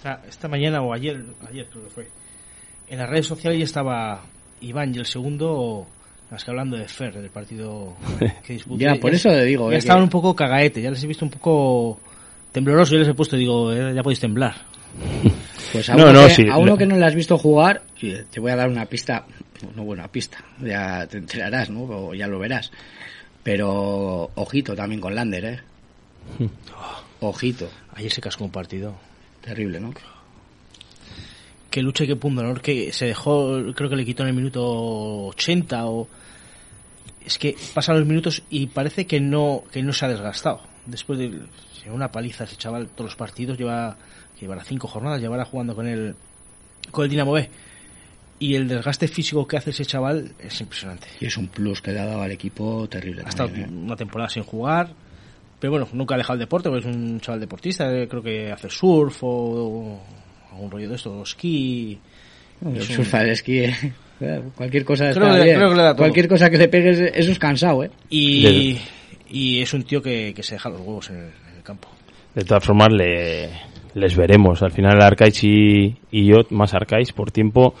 Esta, esta mañana o ayer, ayer creo que fue, en las redes sociales ya estaba Iván y el segundo, más que hablando de Fer, del partido [laughs] que disputó. Ya, por eso le digo, Ya eh, estaban que- un poco cagaete, ya les he visto un poco temblorosos, ya les he puesto, digo, eh, ya podéis temblar. [laughs] Pues a, No, uno, no, que, sí, a uno lo- que no le has visto jugar, te voy a dar una pista, no buena pista, ya te enterarás, ¿no? O ya lo verás. Pero ojito también con Lander, ¿eh? Ojito. Ayer se cascó un partido. Terrible, ¿no? Que lucha y que pundonor, que se dejó, creo que le quitó en el minuto 80 o... Es que pasan los minutos y parece que no, que no se ha desgastado. Después de una paliza ese chaval, todos los partidos, lleva, llevará cinco jornadas, llevará jugando con el, con el Dinamo B. Y el desgaste físico que hace ese chaval es impresionante. Y es un plus que le ha dado al equipo terrible. Ha estado ¿eh? una temporada sin jugar, pero bueno, nunca ha dejado el deporte, porque es un chaval deportista, eh, creo que hace surf o, algún rollo de esto, o esquí. Es un- surfar, el esquí, eh. [laughs] Cualquier cosa Creo está que- bien. creo que le da todo. Cualquier cosa que le pegues, eso es cansado, ¿eh? Y, y es un tío que, que se deja los huevos en el, en el campo. De todas formas, le, les veremos. Al final, Arcais y, y yo, más Arcais, por tiempo,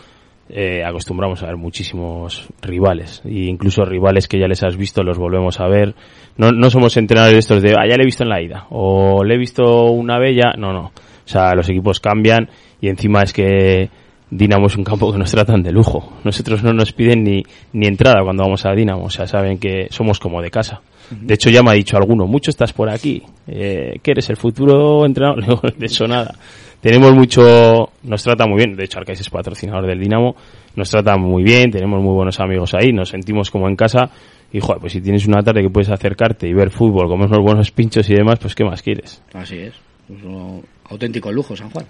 eh, acostumbramos a ver muchísimos rivales. E incluso rivales que ya les has visto, los volvemos a ver. No, no somos entrenadores estos de, ah, ya le he visto en la ida. O le he visto una bella. No, no. O sea, los equipos cambian y encima es que Dinamo es un campo que nos tratan de lujo. Nosotros no nos piden ni, ni entrada cuando vamos a Dinamo. O sea, saben que somos como de casa. De hecho, ya me ha dicho alguno, mucho estás por aquí, eh, que eres el futuro entrenador. [laughs] De eso nada. Tenemos mucho, nos trata muy bien, de hecho Arcais es patrocinador del Dinamo, nos trata muy bien, tenemos muy buenos amigos ahí, nos sentimos como en casa y joder, pues si tienes una tarde que puedes acercarte y ver fútbol, comer unos buenos pinchos y demás, pues qué más quieres. Así es. Es un auténtico lujo, San Juan.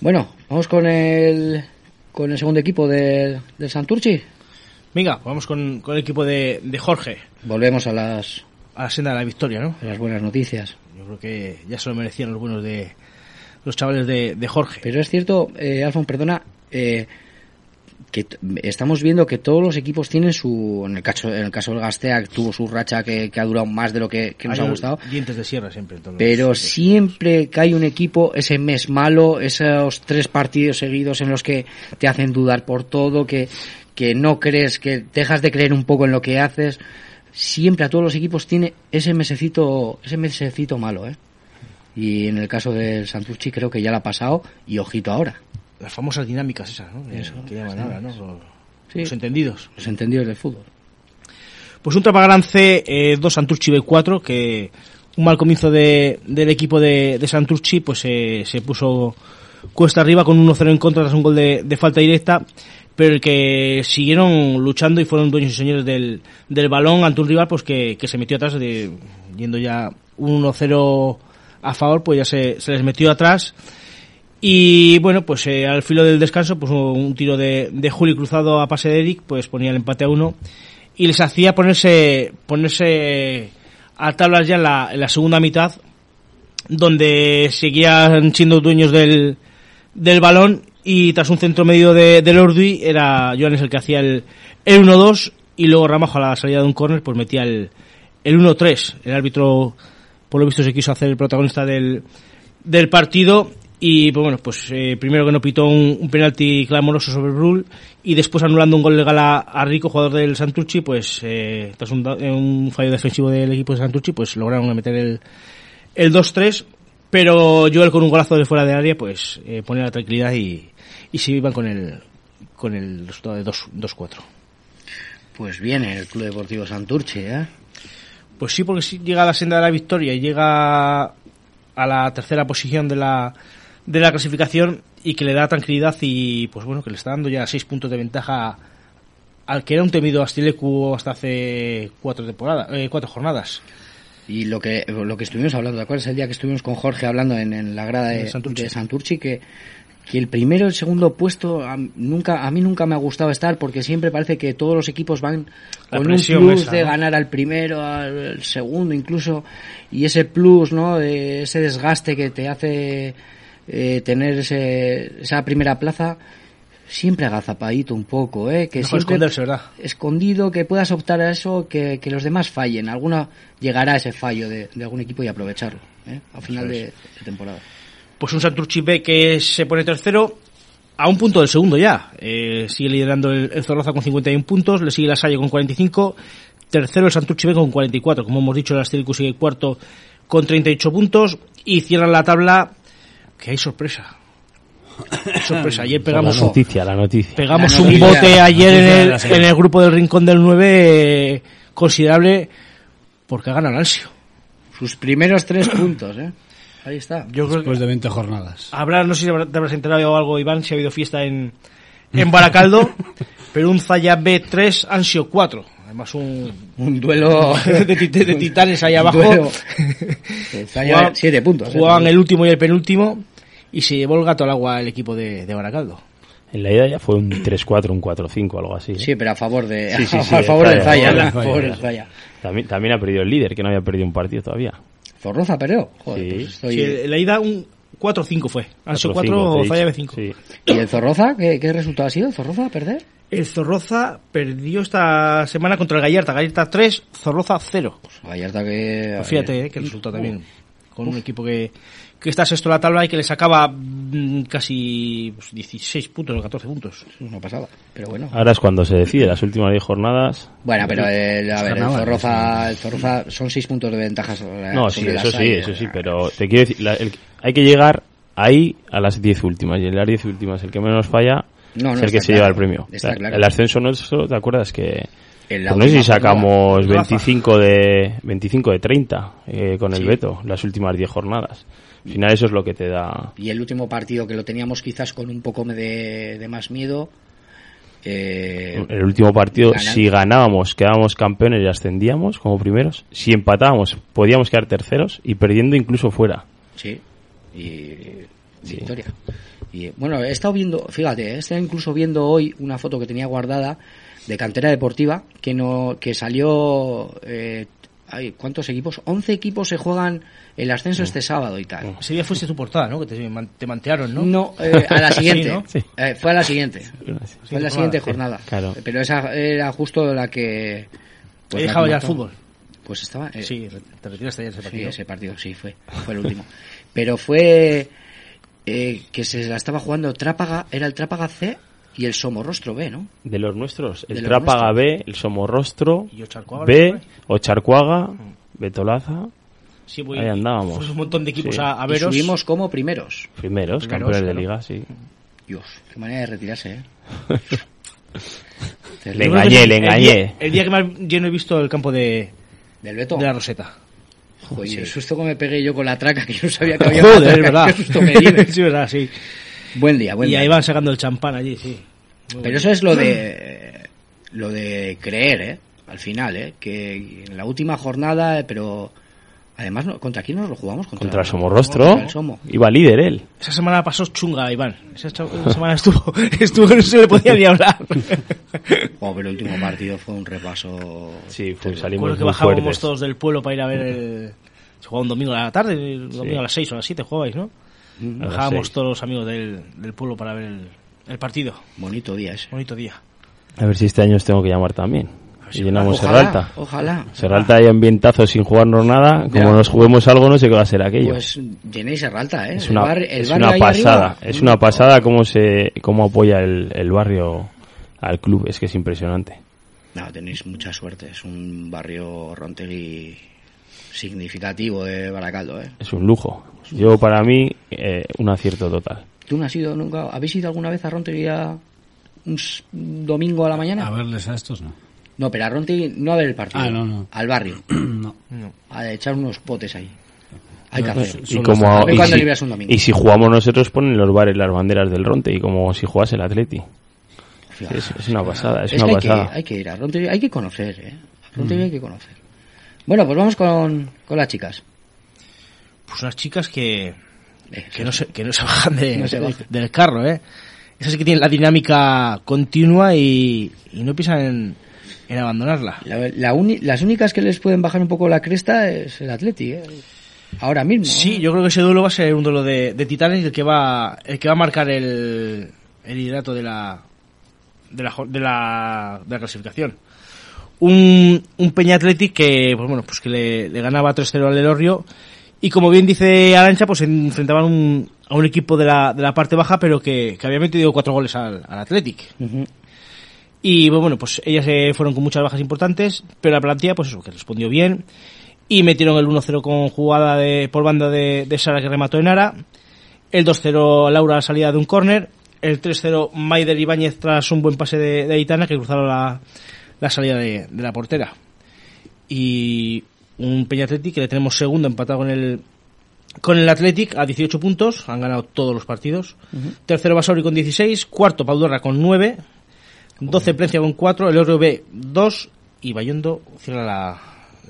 Bueno, vamos con el, con el segundo equipo del, del Santurchi. Venga, vamos con, con el equipo de, de Jorge, Volvemos a las, a la senda de la victoria, ¿no? a las buenas noticias. Yo creo que ya se lo merecían los buenos de los chavales de, de Jorge. Pero es cierto, eh, Alfon, perdona, eh, que estamos viendo que todos los equipos tienen su. En el caso, en el caso del Gastea, que tuvo su racha que, que ha durado más de lo que, que nos ha gustado. Dientes de sierra siempre. todos Pero siempre que hay un equipo, ese mes malo, esos tres partidos seguidos en los que te hacen dudar por todo, que, que no crees, que dejas de creer un poco en lo que haces, siempre a todos los equipos tiene ese mesecito, ese mesecito malo, ¿eh? Y en el caso del Santurchi creo que ya la ha pasado y ojito ahora. Las famosas dinámicas esas, ¿no? Eso, que llaman ahora, ¿no? Los, Sí. los entendidos. Los entendidos del fútbol. Pues un Trapagaran C, eh, 2 Santurchi B4, que un mal comienzo de, del equipo de, de Santurchi, pues eh, se puso cuesta arriba con 1-0 en contra tras un gol de, de falta directa, pero el que siguieron luchando y fueron dueños y señores del, del balón ante un rival pues que, que se metió atrás, de, yendo ya un 1-0 a favor, pues ya se, se les metió atrás. Y bueno, pues eh, al filo del descanso, pues un tiro de, de Juli cruzado a pase de Eric, pues ponía el empate a uno y les hacía ponerse ponerse a tablas ya en la, segunda mitad, donde seguían siendo dueños del, del balón y tras un centro medio de, del Orduy era Joanes el que hacía el, el 1-2 y luego Ramajo a la salida de un córner pues metía el, el 1-3. El árbitro por lo visto se quiso hacer el protagonista del, del partido y pues bueno, pues eh, primero que no pitó un, penalti clamoroso sobre Brul y después anulando un gol legal a, a Rico, jugador del Santurchi, pues eh, tras un, da- un fallo defensivo del equipo de Santurchi, pues lograron meter el, el 2-3, pero Joel con un golazo de fuera de área, pues eh, pone la tranquilidad y, y se iban con el con el resultado de 2 2-4. Pues viene el Club Deportivo Santurchi, ¿eh? Pues sí, porque si llega a la senda de la victoria y llega a la tercera posición de la, de la clasificación y que le da tranquilidad y pues bueno, que le está dando ya seis puntos de ventaja al que era un temido Astilecu hasta hace cuatro temporadas, eh, cuatro jornadas. Y lo que, lo que estuvimos hablando, ¿te acuerdas el día que estuvimos con Jorge hablando en, en la grada de, De Santurchi. de Santurchi? Que, que el primero el segundo puesto a, nunca, a mí nunca me ha gustado estar porque siempre parece que todos los equipos van con un plus esa, de ganar al primero, al, segundo incluso, y ese plus, ¿no? De ese desgaste que te hace eh, tener ese, esa primera plaza, siempre agazapadito un poco, ¿eh? Que Mejor siempre esconderse, ¿verdad? escondido, que puedas optar a eso, que, que los demás fallen. Alguna llegará ese fallo de, de algún equipo y aprovecharlo, ¿eh? Al final de temporada. Pues un Santurchi B que se pone tercero a un punto del segundo ya. Eh, sigue liderando el, el Zorroza con 51 puntos, le sigue la Salle con 45, tercero el Santurchi B con 44. Como hemos dicho, el Astérico sigue cuarto con 38 puntos y cierran la tabla que hay sorpresa. Hay sorpresa. Ayer [laughs] La pegamos, noticia, la noticia. pegamos La un bote ayer en el, la en el grupo del Rincón del 9 eh, considerable porque gana el Ansio. Sus primeros tres puntos, ¿eh? Ahí está. Yo creo que Después de 20 jornadas. Habrá, no sé si te habrás enterado o algo, Iván, si ha habido fiesta en, en Baracaldo, [laughs] pero un Zaya B3 Ansio 4. Además un Un duelo [laughs] de, tit- de titanes ahí abajo. duelo. [laughs] Está ya Jugaban- siete puntos. ¿eh? Jugaban el último y el penúltimo y se llevó el gato al agua el equipo de, de Baracaldo. En la ida ya fue un 3-4, un 4-5, algo así. ¿eh? Sí, pero a favor de Sí, sí, sí, a favor del Zaya, Zaya, Zaya, Zaya. Zaya. También ha perdido el líder, que no había perdido un partido todavía. Zorroza perdió. Joder, Sí. pues estoy... Sí, la ida un 4-5 fue. Ansio 4-5, 4 te he o dicho. Zaya B5. Sí. ¿Y el Zorroza? ¿Qué, qué resultado ha sido? ¿El Zorroza a perder? El Zorroza perdió esta semana contra el Gallarta. Gallarta 3, Zorroza 0. Gallarta que... Pues fíjate eh, que resultado también con un equipo que, que está sexto la tabla y que le sacaba mm, casi pues, 16 puntos o 14 puntos. No pasaba, pero bueno. Ahora es cuando se decide, las últimas 10 jornadas. Bueno, pero el, a ver, el Zorroza, el Zorroza son seis puntos de ventaja sobre No, sobre sí, eso sí, eso sí, pero te quiero decir, la- el- hay que llegar ahí a las 10 últimas, y en las 10 últimas el que menos falla No, no, es el que se lleva el premio. está O sea, claro. El ascenso nuestro, ¿te acuerdas que Pues no sé si sacamos Rafa. 25 de 25 de 30 eh, con el Sí. veto las últimas 10 jornadas. Al final eso es lo que te da Y el último partido que lo teníamos quizás con un poco de, de más miedo. eh, el último partido si ganábamos quedábamos campeones y ascendíamos como primeros, si empatábamos podíamos quedar terceros y perdiendo incluso fuera. Sí, y victoria. Y bueno, he estado viendo, fíjate, he estado incluso viendo hoy una foto que tenía guardada de cantera deportiva que no que salió eh, ay, ¿cuántos equipos? 11 equipos se juegan el ascenso este sábado y tal. Ese día fuiste tu portada, ¿no? Que te, te mantearon, ¿no? No, eh, a la [laughs] siguiente. Sí, ¿no? Eh, fue a la siguiente. Fue a la siguiente Sí, jornada. claro. Pero esa era justo la que... He que dejado ya el fútbol. Pues estaba... eh, Sí, te retiraste ya ese Sí, partido. ese partido, sí, fue, fue el último. Pero fue eh, que se la estaba jugando Trápaga, era el Trápaga C y el Somorrostro B, ¿no? De los nuestros, el De los Trápaga nuestros. B, el Somorrostro Y B. Ocharcuaga, Betolaza, Sí, voy- ahí andábamos. fuimos un montón de equipos Sí. a, a Y veros. subimos como primeros. Primeros, Primeros, campeones de claro. liga, sí. Dios, qué manera de retirarse, ¿eh? [laughs] Le engañé, le el engañé. día- El día que más lleno he visto el campo de, Del Beto. de la Roseta. Joder, y Sí. el susto que me pegué yo con la traca, que yo no sabía que había Joder, una es verdad. qué susto me di. [laughs] sí, verdad, sí. Buen día, buen Y día. ahí van sacando el champán allí, sí. Muy Pero eso es lo de [clears throat] lo de creer, ¿eh? Al final, ¿eh? Que en la última jornada, pero además, no- ¿contra quién nos lo jugamos? Contra, Contra el Somorrostro, contra el Somo. iba líder él. Esa semana pasó chunga, Iván. Esa, semana estuvo, [laughs] estuvo que no se le podía ni hablar. [laughs] Oh, pero el último partido fue un repaso. Sí, fue, salimos que muy bajábamos fuertes. todos del pueblo para ir a ver el... Se jugaba un domingo a la tarde, el domingo a las 6 o a las 7 jugabais, ¿no? Mm, Bajábamos todos los amigos del, del pueblo para ver el, el partido. Bonito día ese. Bonito día. A ver si este año os tengo que llamar también. Y llenamos Ojalá, Serralta. Ojalá. Serralta hay ambientazo sin jugarnos nada. Como Ya. nos juguemos algo, no sé qué va a ser aquello. Pues llenéis Serralta, ¿eh? es El una, barrio- el es una pasada. arriba, es mm, una pasada cómo se cómo apoya el, el barrio al club. Es que es impresionante. No, tenéis mucha suerte. Es un barrio Rontegui significativo de Baracaldo, ¿eh? Es un lujo. Yo, para mí, eh, un acierto total. ¿Tú no has ido nunca? ¿Habéis ido alguna vez a Rontegui a un domingo a la mañana? A verles a estos, no. No, pero a Rontegui no a ver el partido. Ah, no, no. Al barrio. [clears throat] no. A echar unos potes ahí. Hay que No, hacer. pues, Y, Solo como, a y, si, un domingo. y si jugamos nosotros, ponen los bares las banderas del Ronte. Y como si jugase el Atleti. Fíjate, Es, es una pasada. Es, Es una que hay, que, pasada. hay que ir a Rontegui, hay que conocer, ¿eh? A Rontegui hay que conocer. Bueno, pues vamos con, con las chicas. Pues unas chicas que, que, no, se, que no se bajan de- [laughs] No se de- bajan. del carro, ¿eh? Esas sí que tienen la dinámica continua y, y no piensan en, en abandonarla. La- la uni- las únicas que les pueden bajar un poco la cresta es el Atleti, ¿eh? Ahora mismo. Sí, ¿eh? yo creo que ese duelo va a ser un duelo de, de titanes el que va el que va a marcar el, el liderato de la de la, jo- de la, de la clasificación. Un, un Peña Athletic que pues bueno pues que le, le ganaba 3-0 al Elorrio y como bien dice Arancha pues enfrentaban un, a un equipo de la, de la parte baja pero que, que había metido cuatro goles al, al Athletic. Y bueno, pues ellas se fueron con muchas bajas importantes, pero la plantilla, pues eso, que respondió bien. Y metieron el 1-0 con jugada de, por banda de, de Sara que remató en Ara. El 2-0 Laura a salida de un córner. El 3-0 Maider Ibáñez tras un buen pase de, de Aitana que cruzaron la, la salida de, de la portera. Y un Peña Athletic que le tenemos segundo empatado con el, con el Athletic a 18 puntos. Han ganado todos los partidos. Tercero Basauri con 16. Cuarto Paudorra con 9. 12 Plencia con 4, el ORB 2 y Bayondo cierra la,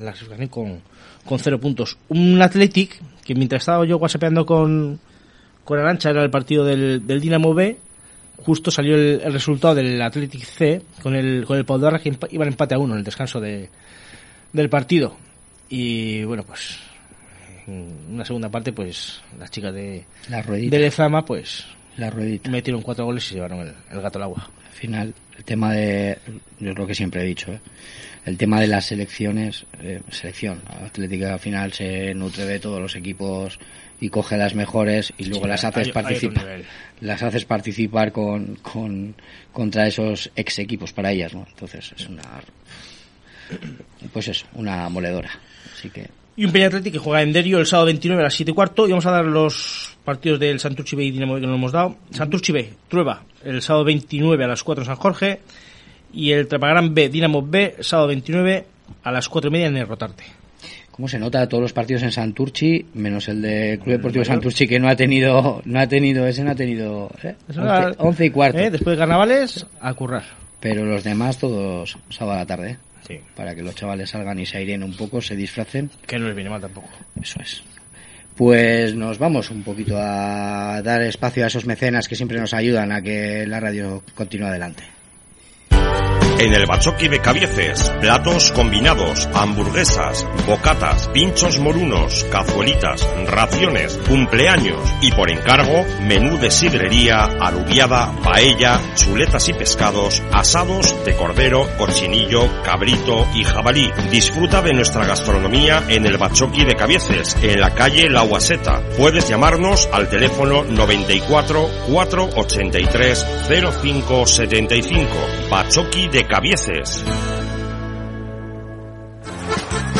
la clasificación con, con 0 puntos. Un Athletic que mientras estaba yo whatsappeando con, con Arancha era el partido del, del Dinamo B, justo salió el, el resultado del Athletic C con el, con el Paudorra que empa- iban empate a uno en el descanso de, del partido. Y bueno, pues en una segunda parte pues las chicas de, La ruedita. de Lezama pues La ruedita. metieron cuatro goles y se llevaron el, el gato al agua. Al final, el tema de. Yo es lo que siempre he dicho, ¿eh? El tema de las selecciones. eh, selección. La Atlética al final se nutre de todos los equipos y coge las mejores y luego Sí, las haces hay participar. Las haces participar con, con, contra esos ex equipos para ellas, ¿no? Entonces es una. Pues eso, una moledora. Así que. Y un Peña Athletic que juega en Derio el sábado 29 a las 7 y cuarto. Y vamos a dar los partidos del Santurchi B y Dinamo B que no hemos dado. Santurchi B, Trueba, el sábado 29 a las 4 en San Jorge. y el Trapagaran B, Dinamo B, sábado 29 a las 4 y media en el Rotarte. ¿Cómo se nota todos los partidos en Santurchi, menos el de Club Deportivo Santurchi, que no ha tenido, no ha tenido, ese no ha tenido, ¿eh? Eso 11, era- 11 y cuarto. ¿Eh? Después de carnavales, a currar. Pero los demás todos sábado a la tarde, ¿eh? Sí. para que los chavales salgan y se airen un poco, se disfracen. Que no les viene mal tampoco. Eso es. Pues nos vamos un poquito a dar espacio a esos mecenas que siempre nos ayudan a que la radio continúe adelante. En el Bachoqui de Cabieces, platos combinados, hamburguesas, bocatas, pinchos morunos, cazuelitas, raciones, cumpleaños y por encargo, menú de sidrería, alubiada, paella, chuletas y pescados, asados de cordero, cochinillo, cabrito y jabalí. Disfruta de nuestra gastronomía en el Bachoqui de Cabieces, en la calle La Guaseta. Puedes llamarnos al teléfono 94 483 0575. Bachoqui de Cabieces.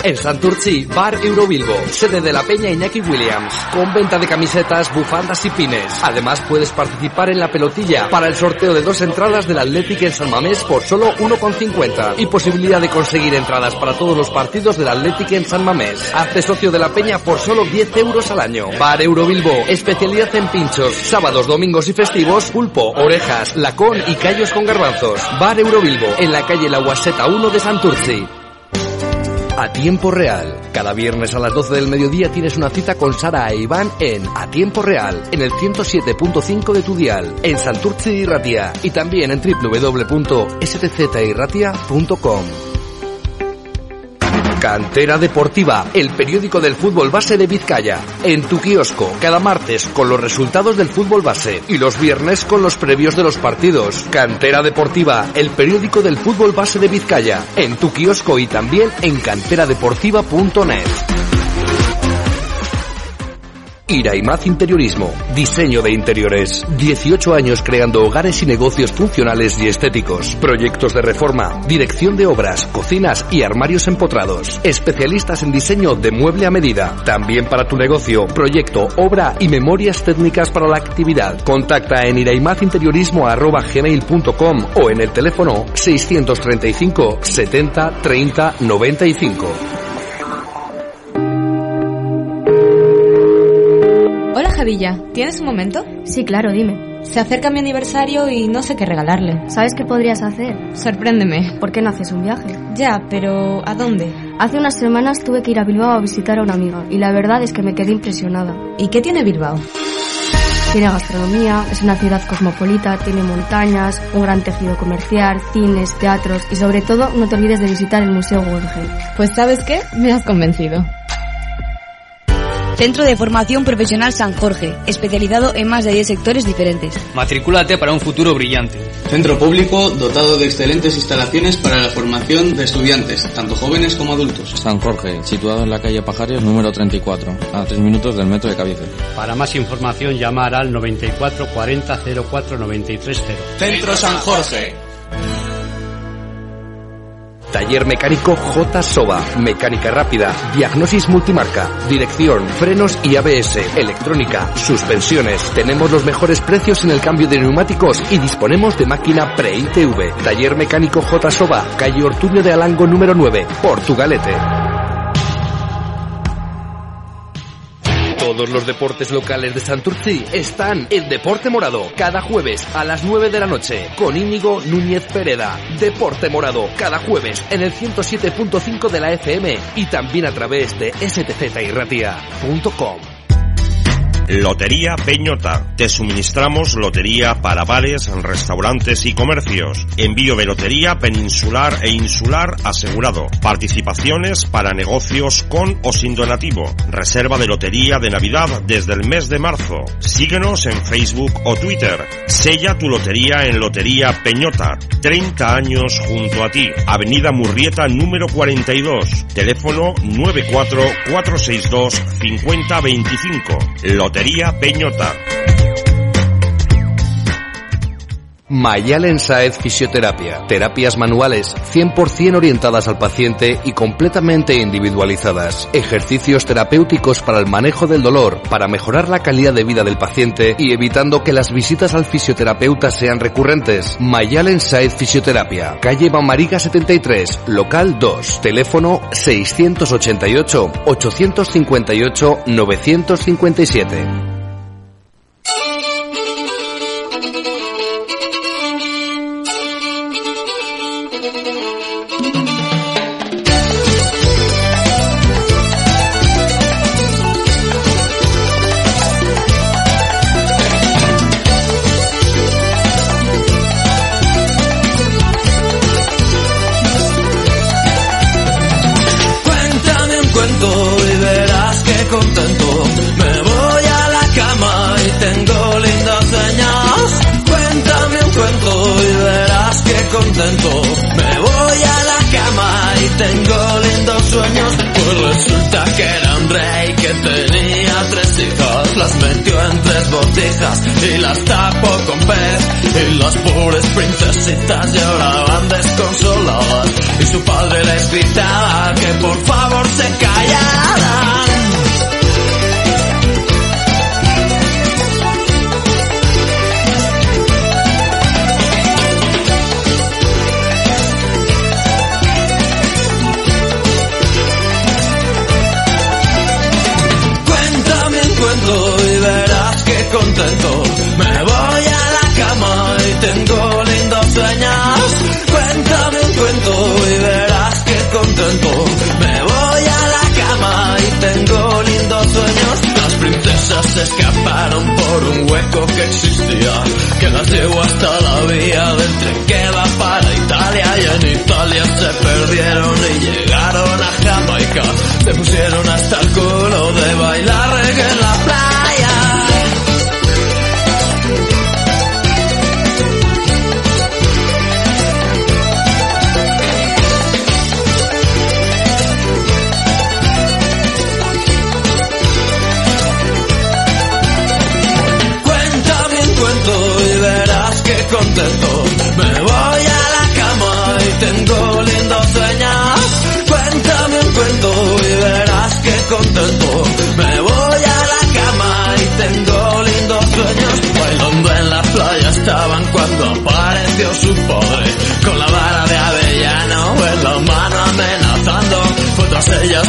En Santurci, Bar Eurobilbo, sede de la Peña Iñaki Williams, con venta de camisetas, bufandas y pines. Además puedes participar en la pelotilla para el sorteo de dos entradas del Athletic en San Mamés por solo 1,50 y posibilidad de conseguir entradas para todos los partidos del Athletic en San Mamés. Hazte socio de la Peña por solo 10 euros al año. Bar Eurobilbo, especialidad en pinchos, sábados, domingos y festivos, pulpo, orejas, lacón y callos con garbanzos. Bar Eurobilbo, en la calle La Guaseta 1 de Santurci. A tiempo real. Cada viernes a las 12 del mediodía tienes una cita con Sara e Iván en A tiempo real, en el 107.5 de tu dial, en Santurce y Ratia, y también en www.stzirratia.com. Cantera Deportiva, el periódico del fútbol base de Vizcaya. En tu kiosco, cada martes con los resultados del fútbol base y los viernes con los previos de los partidos. Cantera Deportiva, el periódico del fútbol base de Vizcaya. En tu kiosco y también en canteradeportiva.net. Iraimaz Interiorismo, diseño de interiores. 18 años creando hogares y negocios funcionales y estéticos. Proyectos de reforma, dirección de obras, cocinas y armarios empotrados. Especialistas en diseño de mueble a medida. También para tu negocio, proyecto, obra y memorias técnicas para la actividad. Contacta en iraimazinteriorismo.gmail.com o en el teléfono 635 70 30 95. Javilla, ¿tienes un momento? Sí, claro, dime. Se acerca mi aniversario y no sé qué regalarle. ¿Sabes qué podrías hacer? Sorpréndeme. ¿Por qué no haces un viaje? Ya, pero ¿a dónde? Hace unas semanas tuve que ir a Bilbao a visitar a una amiga y la verdad es que me quedé impresionada. ¿Y qué tiene Bilbao? Tiene gastronomía, es una ciudad cosmopolita, tiene montañas, un gran tejido comercial, cines, teatros y sobre todo no te olvides de visitar el Museo Guggenheim. Pues ¿sabes qué? Me has convencido. Centro de Formación Profesional San Jorge, especializado en más de 10 sectores diferentes. Matricúlate para un futuro brillante. Centro público dotado de excelentes instalaciones para la formación de estudiantes, tanto jóvenes como adultos. San Jorge, situado en la calle Pajares número 34, a 3 minutos del metro de Cabieces. Para más información llamar al 94 40 04 93 0. Centro San Jorge. Taller Mecánico J. Soba. Mecánica rápida. Diagnosis multimarca. Dirección, frenos y ABS. Electrónica. Suspensiones. Tenemos los mejores precios en el cambio de neumáticos y disponemos de máquina Pre-ITV. Taller Mecánico J. Soba. Calle Ortuño de Alango número 9. Portugalete. Todos los deportes locales de Santurci están en Deporte Morado, cada jueves a las 9 de la noche, con Íñigo Núñez Pereda. Deporte Morado, cada jueves en el 107.5 de la FM y también a través de stzirratia.com. Lotería Peñota. Te suministramos lotería para bares, restaurantes y comercios. Envío de lotería peninsular e insular asegurado. Participaciones para negocios con o sin donativo. Reserva de lotería de Navidad desde el mes de marzo. Síguenos en Facebook o Twitter. Sella tu lotería en Lotería Peñota. 30 años junto a ti. Avenida Murrieta número 42. Teléfono 94462 5025. Lotería Peñota. Mayalen Saez Fisioterapia. Terapias manuales 100% orientadas al paciente y completamente individualizadas. Ejercicios terapéuticos para el manejo del dolor, para mejorar la calidad de vida del paciente y evitando que las visitas al fisioterapeuta sean recurrentes. Mayalen Saez Fisioterapia. Calle Mamariga 73, local 2. Teléfono 688 858 957. Me voy a la cama y tengo lindos sueños. Pues resulta que era un rey que tenía tres hijas. Las metió en tres botijas y las tapó con pez. Y las pobres princesitas lloraban desconsoladas. Y su padre les gritaba que por favor se callara. What's hasta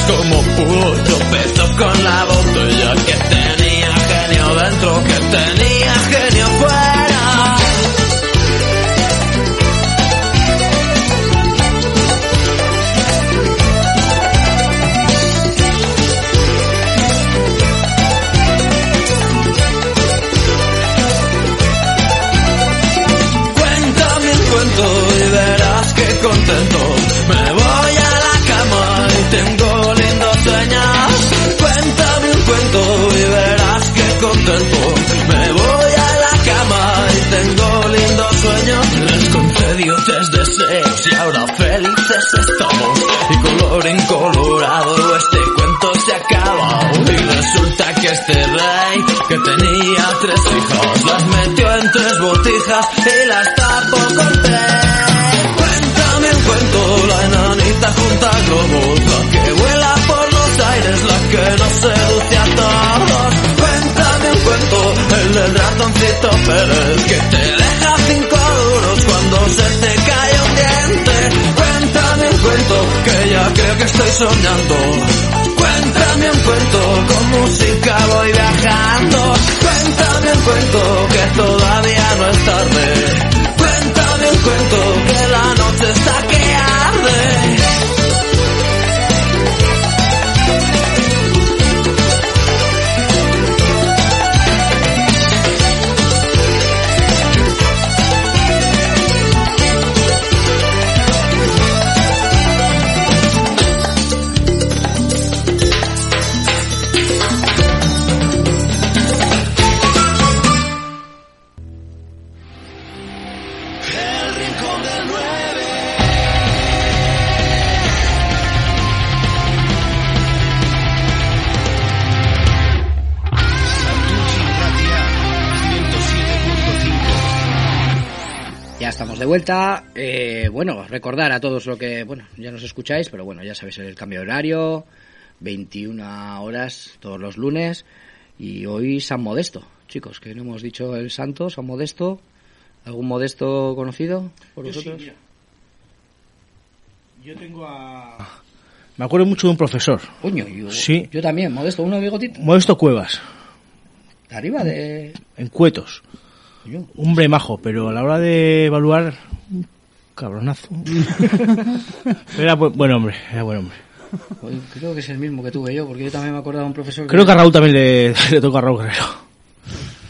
como pudo. sonando. Vuelta. Eh, bueno, recordar a todos lo que, bueno, ya nos escucháis, pero bueno, ya sabéis el cambio de horario, 21 horas todos los lunes y hoy San Modesto, chicos, que no hemos dicho el santo, San Modesto. ¿Algún modesto conocido por Yo sí, vosotros? Yo tengo a... Me acuerdo mucho de un profesor. Coño, yo, Sí. yo también, Modesto, uno de bigotito. Modesto Cuevas, De arriba de... en Cuetos. Hombre majo, pero a la hora de evaluar, cabronazo. [laughs] era bu- buen hombre, era buen hombre. Creo que es el mismo que tuve yo, porque yo también me acuerdo de un profesor... Creo que a Raúl también le, [laughs] le toca a Raúl Guerrero.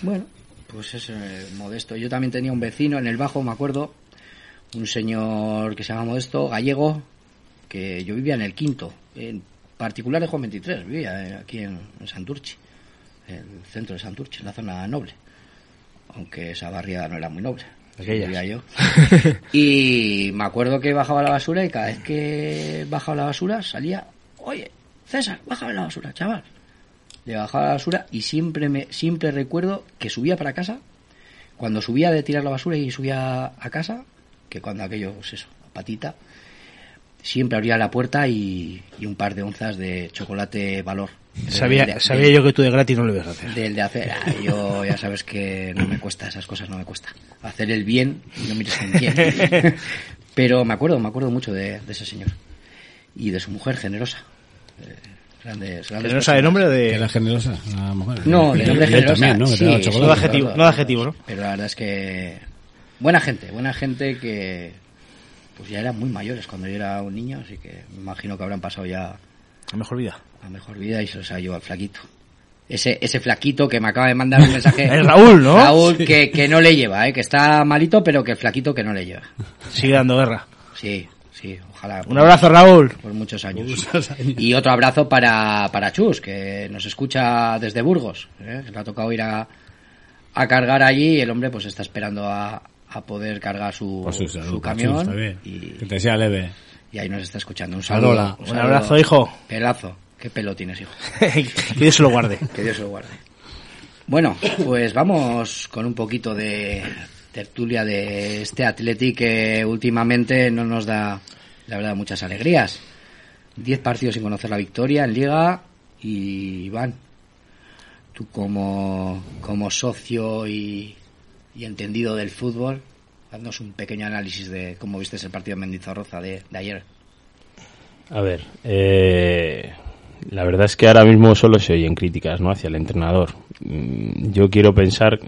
Bueno, pues es eh, Modesto. Yo también tenía un vecino en el Bajo, me acuerdo, un señor que se llama Modesto, gallego, que yo vivía en el quinto, en particular de Juan 23, vivía eh, aquí en, en Santurchi, el centro de Santurchi, en la zona noble, aunque esa barriada no era muy noble. Aquellas. vivía yo. [laughs] Y me acuerdo que bajaba la basura y cada vez que bajaba la basura salía, oye, César, bájame la basura, chaval. Le bajaba la basura y siempre me siempre recuerdo que subía para casa, cuando subía de tirar la basura y subía a casa, que cuando aquello, pues eso, patita, siempre abría la puerta y, y un par de onzas de chocolate valor. Sabía, De- de- sabía yo que tú de gratis no lo ibas a hacer. del de hacer. ah, yo ya sabes que no me cuesta, esas cosas no me cuesta. Hacer el bien y no mires con quién. Pero me acuerdo, me acuerdo mucho de, de ese señor. Y de su mujer generosa. Eh, grandes, grandes ¿Generosa de personas. nombre o de...? Que era generosa, la mujer. No, de nombre generosa. también, ¿no? Sí. No de adjetivo, no de adjetivo, ¿no? Pero la verdad es que buena gente, buena gente que pues ya eran muy mayores cuando yo era un niño, así que me imagino que habrán pasado ya A mejor vida. a mejor vida y se los ha llevado al flaquito. Ese, ese flaquito que me acaba de mandar un [laughs] mensaje. Es Raúl, ¿no? Raúl, Sí. que, que no le lleva, ¿eh? que está malito, pero que el flaquito que no le lleva. Sigue dando guerra. Sí, sí, ojalá. Un abrazo, Raúl. Por muchos años. Y otro abrazo para, para Chus, que nos escucha desde Burgos. ¿eh? Le ha tocado ir a, a cargar allí y el hombre pues está esperando a, a poder cargar su, su salud, su camión. Chus, y, Que te sea leve. Y ahí nos está escuchando. Un saludo. Un saludo. abrazo, hijo. Pelazo. ¿Qué pelo tienes, hijo? [laughs] que Dios se lo guarde. Que Dios se lo guarde. Bueno, pues vamos con un poquito de tertulia de este Athletic que últimamente no nos da, la verdad, muchas alegrías. Diez partidos sin conocer la victoria en Liga y Iván, tú como, como socio y, y entendido del fútbol, haznos un pequeño análisis de cómo viste el partido en Mendizorroza de, de ayer. A ver, eh, la verdad es que ahora mismo solo se oyen críticas ¿no? hacia el entrenador. Mm, Yo quiero pensar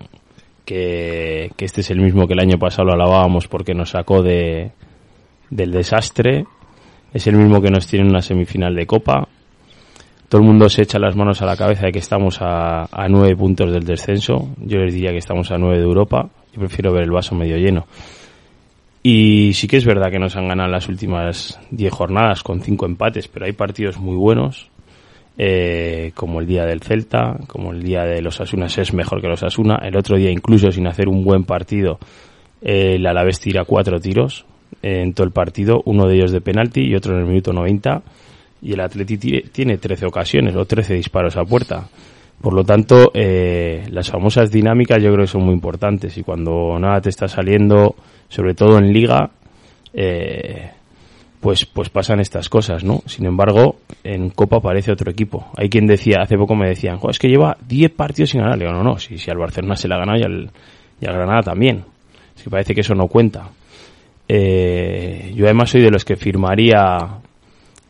que, que este es el mismo que el año pasado lo alabábamos porque nos sacó de, del desastre. Es el mismo que nos tiene en una semifinal de Copa. Todo el mundo se echa las manos a la cabeza de que estamos a, a nueve puntos del descenso. Yo les diría que estamos a nueve de Europa. Prefiero ver el vaso medio lleno. Y sí que es verdad que nos han ganado las últimas 10 jornadas con cinco empates, pero hay partidos muy buenos, eh, como el día del Celta, como el día de los Asunas es mejor que los Asuna. El otro día, incluso sin hacer un buen partido, el Alavés tira cuatro tiros en todo el partido, uno de ellos de penalti y otro en el minuto 90. Y el Atleti ti- tiene 13 ocasiones o 13 disparos a puerta. Por lo tanto, eh, las famosas dinámicas yo creo que son muy importantes y cuando nada te está saliendo, sobre todo en liga, eh, pues, pues pasan estas cosas, ¿no? Sin embargo, en Copa aparece otro equipo. Hay quien decía, hace poco me decían, "Jo, es que lleva 10 partidos sin ganar. Le digo, no, no, si, si al Barcelona se le ha ganado y al, y al Granada también. Es que parece que eso no cuenta. Eh, yo además soy de los que firmaría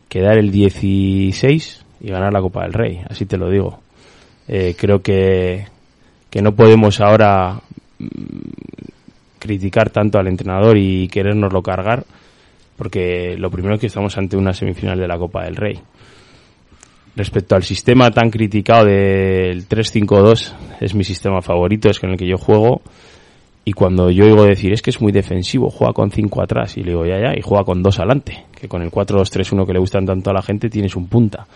quedar el 16 y ganar la Copa del Rey, así te lo digo. Eh, creo que, que no podemos ahora mm, criticar tanto al entrenador y querérnoslo cargar, porque lo primero es que estamos ante una semifinal de la Copa del Rey. Respecto al sistema tan criticado del 3-5-2, es mi sistema favorito, es con el que yo juego. Y cuando yo oigo decir, es que es muy defensivo, juega con 5 atrás, y le digo, ya, ya, y juega con 2 adelante, que con el 4-2-3-1 que le gustan tanto a la gente tienes un punta.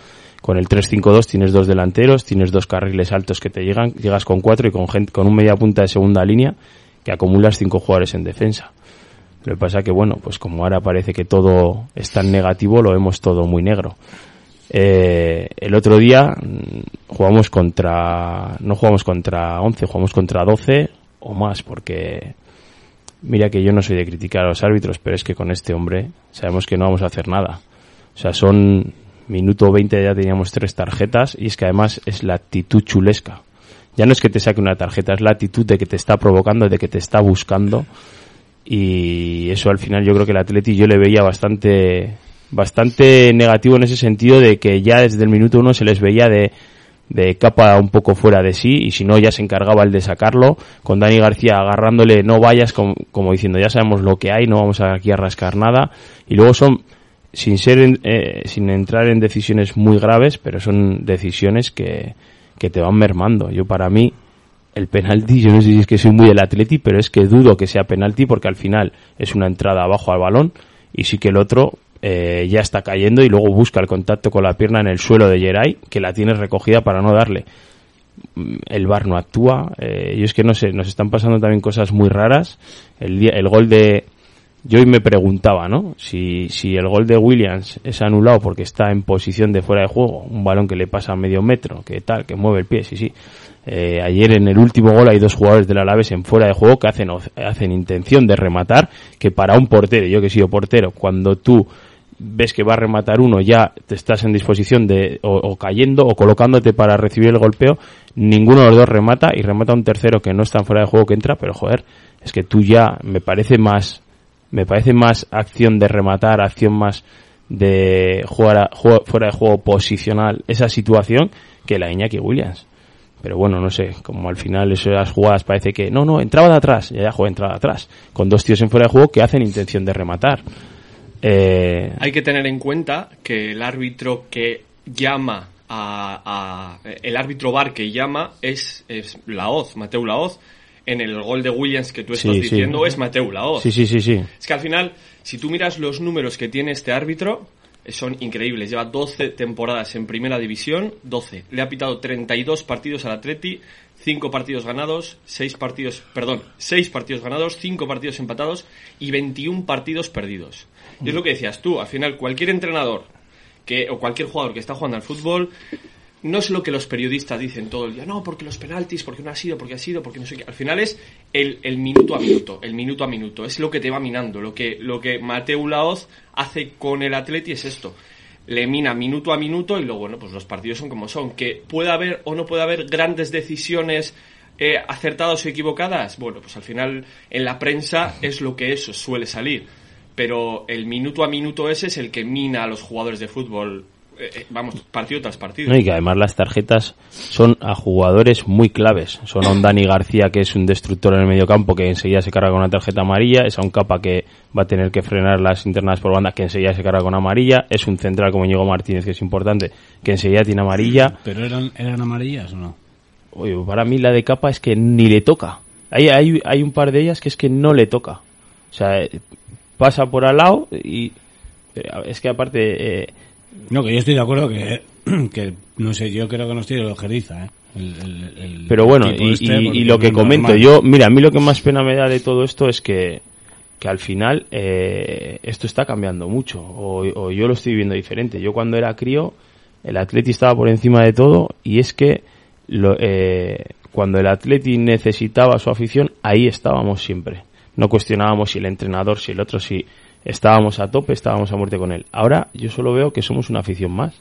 Con el 3-5-2 tienes dos delanteros, tienes dos carriles altos que te llegan, llegas con 4 y con, gente, con un media punta de segunda línea que acumulas 5 jugadores en defensa. Lo que pasa que, bueno, pues como ahora parece que todo es tan negativo, lo vemos todo muy negro. Eh, el otro día mm, jugamos contra, no jugamos contra 11, jugamos contra 12 o más, porque mira que yo no soy de criticar a los árbitros, pero es que con este hombre sabemos que no vamos a hacer nada. O sea, son minuto 20 ya teníamos tres tarjetas y es que además es la actitud chulesca. Ya no es que te saque una tarjeta, es la actitud de que te está provocando, de que te está buscando y eso al final yo creo que el Atleti yo le veía bastante bastante negativo en ese sentido de que ya desde el minuto uno se les veía de, de capa un poco fuera de sí y si no ya se encargaba el de sacarlo con Dani García agarrándole no vayas como, como diciendo ya sabemos lo que hay no vamos aquí a rascar nada y luego son sin ser eh, sin entrar en decisiones muy graves pero son decisiones que, que te van mermando yo para mí el penalti, yo no sé si es que soy muy del Atleti, pero es que dudo que sea penalti porque al final es una entrada abajo al balón y sí que el otro eh, ya está cayendo y luego busca el contacto con la pierna en el suelo de Geray, que la tiene recogida para no darle. Mm, El VAR no actúa, eh, yo es que no sé, nos están pasando también cosas muy raras. El, el gol de... Yo hoy me preguntaba, ¿no? Si, si el gol de Williams es anulado porque está en posición de fuera de juego, un balón que le pasa a medio metro, que tal, que mueve el pie, sí, sí. Eh, ayer en el último gol hay dos jugadores del Alavés en fuera de juego que hacen, hacen intención de rematar, que para un portero, yo que he sido portero, cuando tú ves que va a rematar uno, ya te estás en disposición de o, o cayendo o colocándote para recibir el golpeo, ninguno de los dos remata y remata un tercero que no está fuera de juego que entra, pero joder, es que tú ya me parece más me parece más acción de rematar, acción más de jugar, a- juego- fuera de juego posicional esa situación que la Iñaki Williams. Pero bueno, no sé, como al final esas jugadas parece que no, no, entraba de atrás, ya ya juega entrada de atrás, con dos tíos en fuera de juego que hacen intención de rematar. Eh, Hay que tener en cuenta que el árbitro que llama a, el árbitro VAR que llama es, es Laoz, Mateu Laoz. En el gol de Williams que tú estás Sí, sí. diciendo es Mateu Laoz. Sí, sí, sí, sí. Es que al final, si tú miras los números que tiene este árbitro, eh, son increíbles. Lleva 12 temporadas en primera división, 12. Le ha pitado 32 partidos al Atleti, 5 partidos ganados, 6 partidos, perdón, 6 partidos ganados, 5 partidos empatados y 21 partidos perdidos. Y es lo que decías tú, al final cualquier entrenador que o cualquier jugador que está jugando al fútbol no es lo que los periodistas dicen todo el día, no, porque los penaltis, porque no ha sido, porque ha sido, porque no sé qué. Al final es el, el minuto a minuto, el minuto a minuto. Es lo que te va minando. Lo que, lo que Mateu Laoz hace con el Atleti es esto. Le mina minuto a minuto y luego, bueno, pues los partidos son como son. Que puede haber o no puede haber grandes decisiones eh, acertadas o equivocadas. Bueno, pues al final en la prensa es lo que eso suele salir. Pero el minuto a minuto ese es el que mina a los jugadores de fútbol. Eh, eh, vamos, partido tras partido. No, y que además las tarjetas son a jugadores muy claves. Son a un Dani García, que es un destructor en el medio campo, que enseguida se carga con una tarjeta amarilla. Es a un capa que va a tener que frenar las internadas por banda, que enseguida se carga con amarilla. Es un central como Diego Martínez, que es importante, que enseguida tiene amarilla. ¿Pero eran, eran amarillas o no? Oye, para mí la de capa es que ni le toca. Hay, hay, hay un par de ellas que es que no le toca. O sea, eh, pasa por al lado y es que aparte... eh, No, que yo estoy de acuerdo que, [clears throat] que no sé, yo creo que nos tiene ojeriza, ¿eh? El- el- el Pero bueno, y, este, y- lo que no comento, normal. yo, mira, a mí lo que más pena me da de todo esto es que, que al final eh, esto está cambiando mucho, o, o yo lo estoy viendo diferente. Yo cuando era crío, el Atleti estaba por encima de todo, y es que lo, eh, cuando el Atleti necesitaba su afición, ahí estábamos siempre. No cuestionábamos si el entrenador, si el otro, si estábamos a tope, estábamos a muerte con él. Ahora yo solo veo que somos una afición más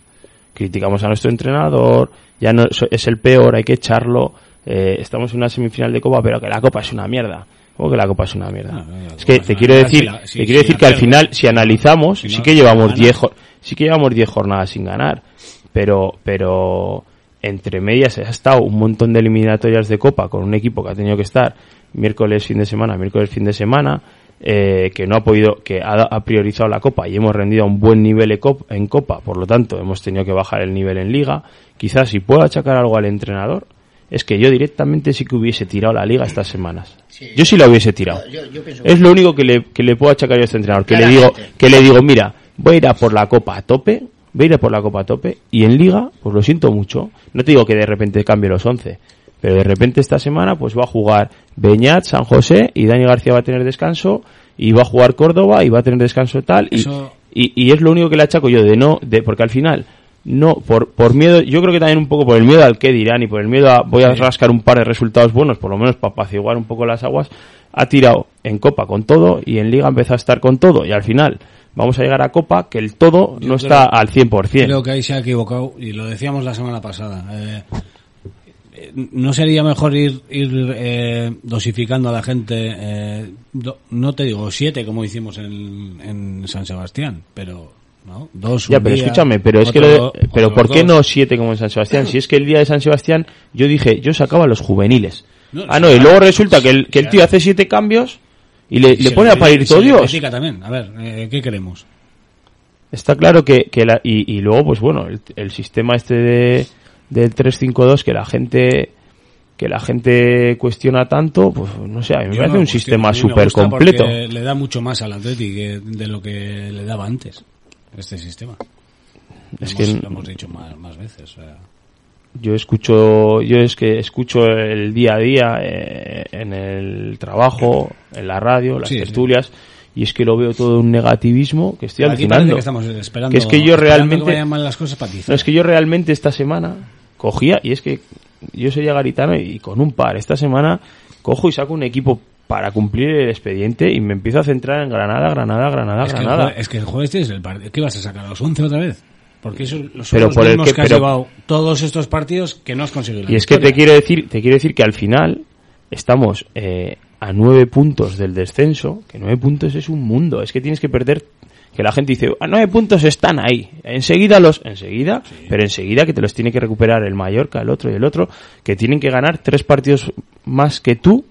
criticamos a nuestro entrenador, ya no es el peor, hay que echarlo, eh, estamos en una semifinal de Copa, pero que la Copa es una mierda. ¿Cómo que la Copa es una mierda? es que te quiero decir, la- te quiero decir que al final, si analizamos, Si sí que llevamos ganas. 10 jo- sí que llevamos 10 jornadas sin ganar, pero pero entre medias ha estado un montón de eliminatorias de Copa con un equipo que ha tenido que estar miércoles fin de semana, miércoles fin de semana, eh, que no ha podido, que ha, ha priorizado la Copa y hemos rendido a un buen nivel en Cop- en Copa, por lo tanto hemos tenido que bajar el nivel en Liga. Quizás si puedo achacar algo al entrenador, es que yo directamente sí que hubiese tirado la Liga estas semanas. yo sí la hubiese tirado. Yo- yo pienso es lo único que le, que le puedo achacar yo a este entrenador, que le digo, que le digo, mira, voy a ir a por la Copa a tope, voy a ir a por la Copa a tope, y en Liga, pues lo siento mucho, no te digo que de repente cambie los 11, pero de repente esta semana pues va a jugar Beñat, San José, y Dani García va a tener descanso, y va a jugar Córdoba, y va a tener descanso tal, y, Eso- y, y es lo único que le achaco yo de no, de, porque al final, no, por, por miedo, yo creo que también un poco por el miedo al que dirán y por el miedo a voy a rascar un par de resultados buenos, por lo menos para apaciguar un poco las aguas, ha tirado en Copa con todo y en Liga empezó a estar con todo y al final vamos a llegar a Copa que el todo Yo no creo- está al 100%. Creo que ahí se ha equivocado y lo decíamos la semana pasada. Eh, eh, ¿No sería mejor ir, ir eh, dosificando a la gente? eh, do- no te digo siete como hicimos en, en San Sebastián, pero no, dos. Ya, pero día, escúchame, pero es que lo de- pero ¿por qué dos. no siete como en San Sebastián? Si es que el día de San Sebastián yo dije, yo sacaba a los juveniles. No, ah, no, y luego resulta que el, que el tío hace siete cambios y le, Y le se pone le- a parir todo Dios. también. A ver, eh, ¿qué queremos? Está claro que, que la, y, y luego, pues bueno, el, el sistema este de, del 3-5-2 que la gente que la gente cuestiona tanto, pues no sé, a mí me Yo parece no un sistema súper completo. Le da mucho más al Atleti que de lo que le daba antes, este sistema. Es Lo que- hemos, lo hemos dicho más, más veces. o sea. Yo escucho, yo es que escucho el día a día eh, en el trabajo, en la radio, las Sí, sí. tertulias, y es que lo veo todo un negativismo que estoy Aquí alucinando. que estamos esperando- Que es que yo realmente, que vayan mal las cosas para no es que yo realmente esta semana cogía y es que yo soy garitano y con un par esta semana cojo y saco un equipo para cumplir el expediente y me empiezo a centrar en Granada, Granada, Granada, Es que, el Granada. es que el jueves tienes el partido. ¿Qué vas a sacar? ¿A los 11 otra vez? Porque esos son Pero los por el que- que, has pero- llevado todos estos partidos que no has conseguido. la Y es que te quiero decir, te quiero decir que al final estamos eh, a nueve puntos del descenso, que nueve puntos es un mundo, es que tienes que perder, que la gente dice, a nueve puntos están ahí, enseguida los, enseguida, pero enseguida que te los tiene que recuperar el Mallorca, el otro y el otro, que tienen que ganar tres partidos más que tú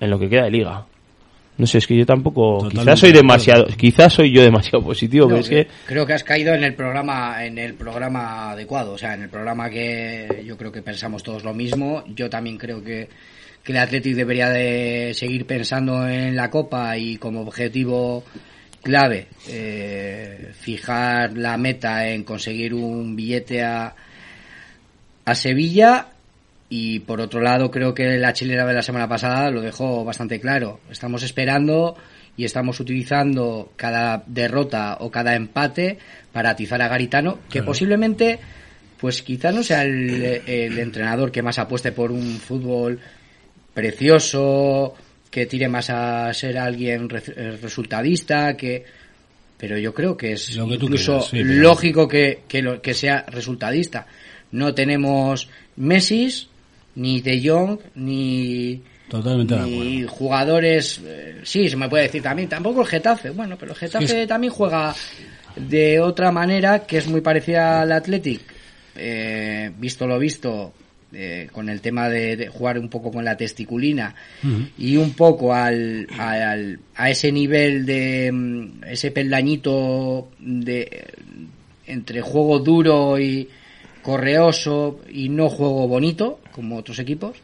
en lo que queda de liga. No sé, es que yo tampoco, Totalmente quizás soy demasiado, quizás soy yo demasiado positivo, No, pero es que creo que has caído en el programa en el programa adecuado, o sea, en el programa que yo creo que pensamos todos lo mismo. Yo también creo que que el Athletic debería de seguir pensando en la Copa y como objetivo clave eh, fijar la meta en conseguir un billete a a Sevilla y por otro lado creo que la chilena de la semana pasada lo dejó bastante claro. Estamos esperando y estamos utilizando cada derrota o cada empate para atizar a Garitano, que Claro. posiblemente pues quizá no sea el, el entrenador que más apueste por un fútbol precioso, que tire más a ser alguien re- eh, resultadista, que pero yo creo que es Lo que tú incluso quieras, sí, pero- lógico que, que, lo- que sea resultadista. No tenemos Messi, ni De Jong, ni, Totalmente de ni jugadores. eh, sí, se me puede decir también. Tampoco el Getafe. Bueno, pero el Getafe Es también juega de otra manera que es muy parecida al Athletic. Eh, visto lo visto, eh, con el tema de, de jugar un poco con la testiculina y un poco al, al- a ese nivel de mm, ese peldañito de entre juego duro y correoso y no juego bonito como otros equipos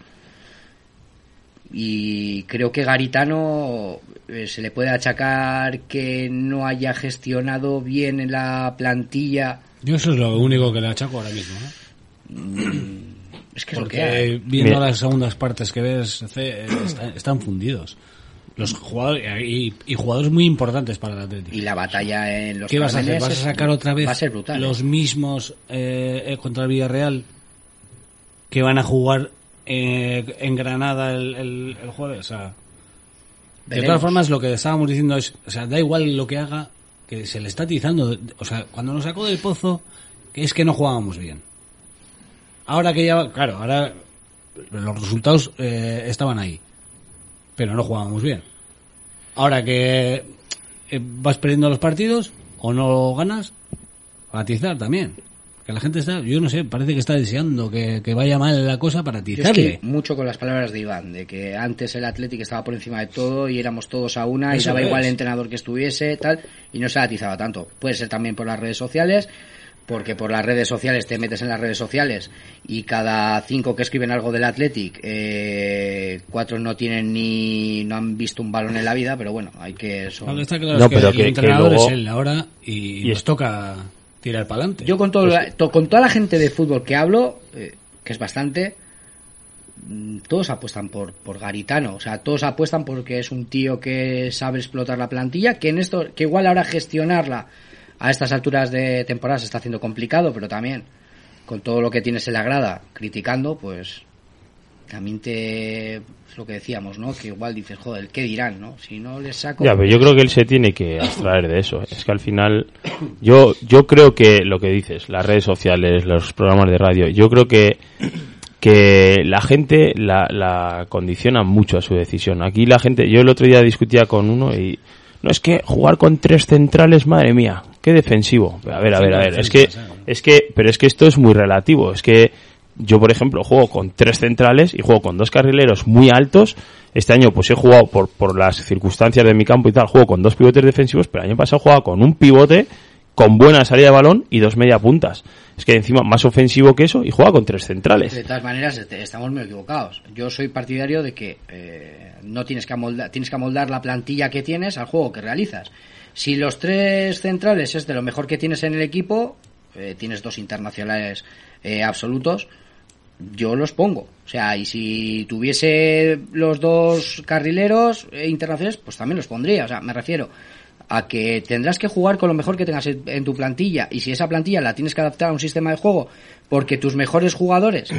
y creo que Garitano eh, se le puede achacar que no haya gestionado bien en la plantilla Yo eso es lo único que le achaco ahora mismo. ¿no? Es que es lo Porque que hay. viendo Mira. las segundas partes que ves, eh, están, están fundidos. Los jugadores y, y jugadores muy importantes para el Atlético. y la batalla en los ¿Qué vas a hacer? ¿Vas a sacar otra vez va a ser brutal los ¿eh? mismos eh, eh, contra el Villarreal que van a jugar eh, en Granada el, el- el jueves? O sea, de todas formas, lo que estábamos diciendo es, o sea, da igual lo que haga, que se le está atizando. O sea, cuando nos sacó del pozo, que es que no jugábamos bien. Ahora que ya, claro, ahora los resultados eh, estaban ahí, pero no jugábamos bien. Ahora que eh, vas perdiendo los partidos o no ganas, atizar también. Que la gente está, yo no sé, parece que está deseando que, que vaya mal la cosa para atizarle. mucho con las palabras de Iván, de que antes el Athletic estaba por encima de todo y éramos todos a una y daba igual el entrenador que estuviese, tal, y no se atizaba tanto. Puede ser también por las redes sociales, porque por las redes sociales te metes en las redes sociales y cada cinco que escriben algo del Athletic, eh, cuatro no tienen ni, no han visto un balón en la vida, pero bueno, hay que... son- que está claro No, es que pero el que- que entrenador luego- es él ahora y, Y nos es- toca tirar para adelante. Yo con, todo, la- to- con toda la gente de fútbol que hablo, eh, que es bastante, mm, todos apuestan por, por Garitano. O sea, todos apuestan porque es un tío que sabe explotar la plantilla, que en esto, que igual ahora gestionarla a estas alturas de temporada se está haciendo complicado, pero también con todo lo que tienes en la grada criticando, pues también te es lo que decíamos, ¿no? Que igual dices, joder, ¿qué dirán, no? Si no les saco Ya, pero yo creo que él se tiene que abstraer de eso. Es que al final, yo, yo creo que lo que dices, las redes sociales, los programas de radio, yo creo que, que la gente la, la condiciona mucho a su decisión. Aquí la gente, yo el otro día discutía con uno y, no es que jugar con tres centrales, madre mía, qué defensivo. A ver, a ver, a ver, es que, es que, pero es que esto es muy relativo, es que yo, por ejemplo, juego con tres centrales y juego con dos carrileros muy altos. Este año, pues he jugado por, por las circunstancias de mi campo y tal, juego con dos pivotes defensivos, pero el año pasado jugaba con un pivote con buena salida de balón y dos media puntas. Es que encima más ofensivo que eso y juega con tres centrales. De todas maneras, este- estamos muy equivocados. Yo soy partidario de que eh, no tienes que amoldar, tienes que amoldar la plantilla que tienes al juego que realizas. Si los tres centrales es de lo mejor que tienes en el equipo, eh, tienes dos internacionales eh, absolutos, yo los pongo. O sea, y si tuviese los dos carrileros eh, internacionales, pues también los pondría. O sea, me refiero a que tendrás que jugar con lo mejor que tengas en, tu plantilla. Y si esa plantilla la tienes que adaptar a un sistema de juego porque tus mejores jugadores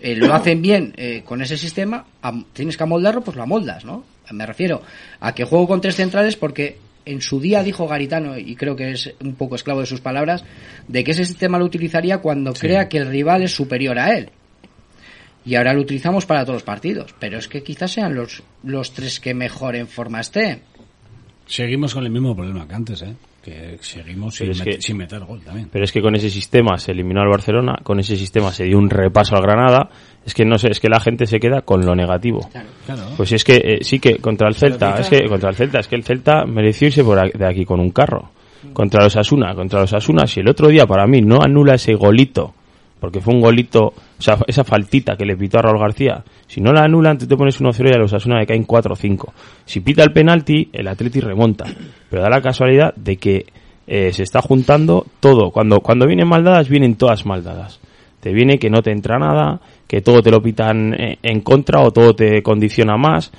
eh, lo hacen bien eh, con ese sistema, tienes que amoldarlo, pues lo amoldas, ¿no? Me refiero a que juego con tres centrales porque en su día dijo Garitano, y creo que es un poco esclavo de sus palabras, de que ese sistema lo utilizaría cuando crea que el rival es superior a él. Y ahora lo utilizamos para todos los partidos. Pero es que quizás sean los, los tres que mejor en forma estén. Seguimos con el mismo problema que antes, ¿eh? Que seguimos sin, Pero es met- que- sin meter gol también. Pero es que con ese sistema se eliminó al Barcelona, con ese sistema se dio un repaso al Granada. Es que no sé, es que la gente se queda con lo negativo. Claro. Pues es que eh, sí que contra el Celta, es que contra el Celta, es que el Celta mereció irse por aquí- de aquí con un carro. Contra los Asuna, contra los Asuna, si el otro día para mí no anula ese golito, porque fue un golito, o sea, esa faltita que le pitó a Raúl García, si no la anulan, tú te pones 1-0 y a los Asuna le caen 4 o 5. Si pita el penalti, el Atleti remonta. Pero da la casualidad de que eh, se está juntando todo. Cuando, cuando vienen maldadas, vienen todas maldadas. Te viene que no te entra nada, que todo te lo pitan eh, en contra o todo te condiciona más.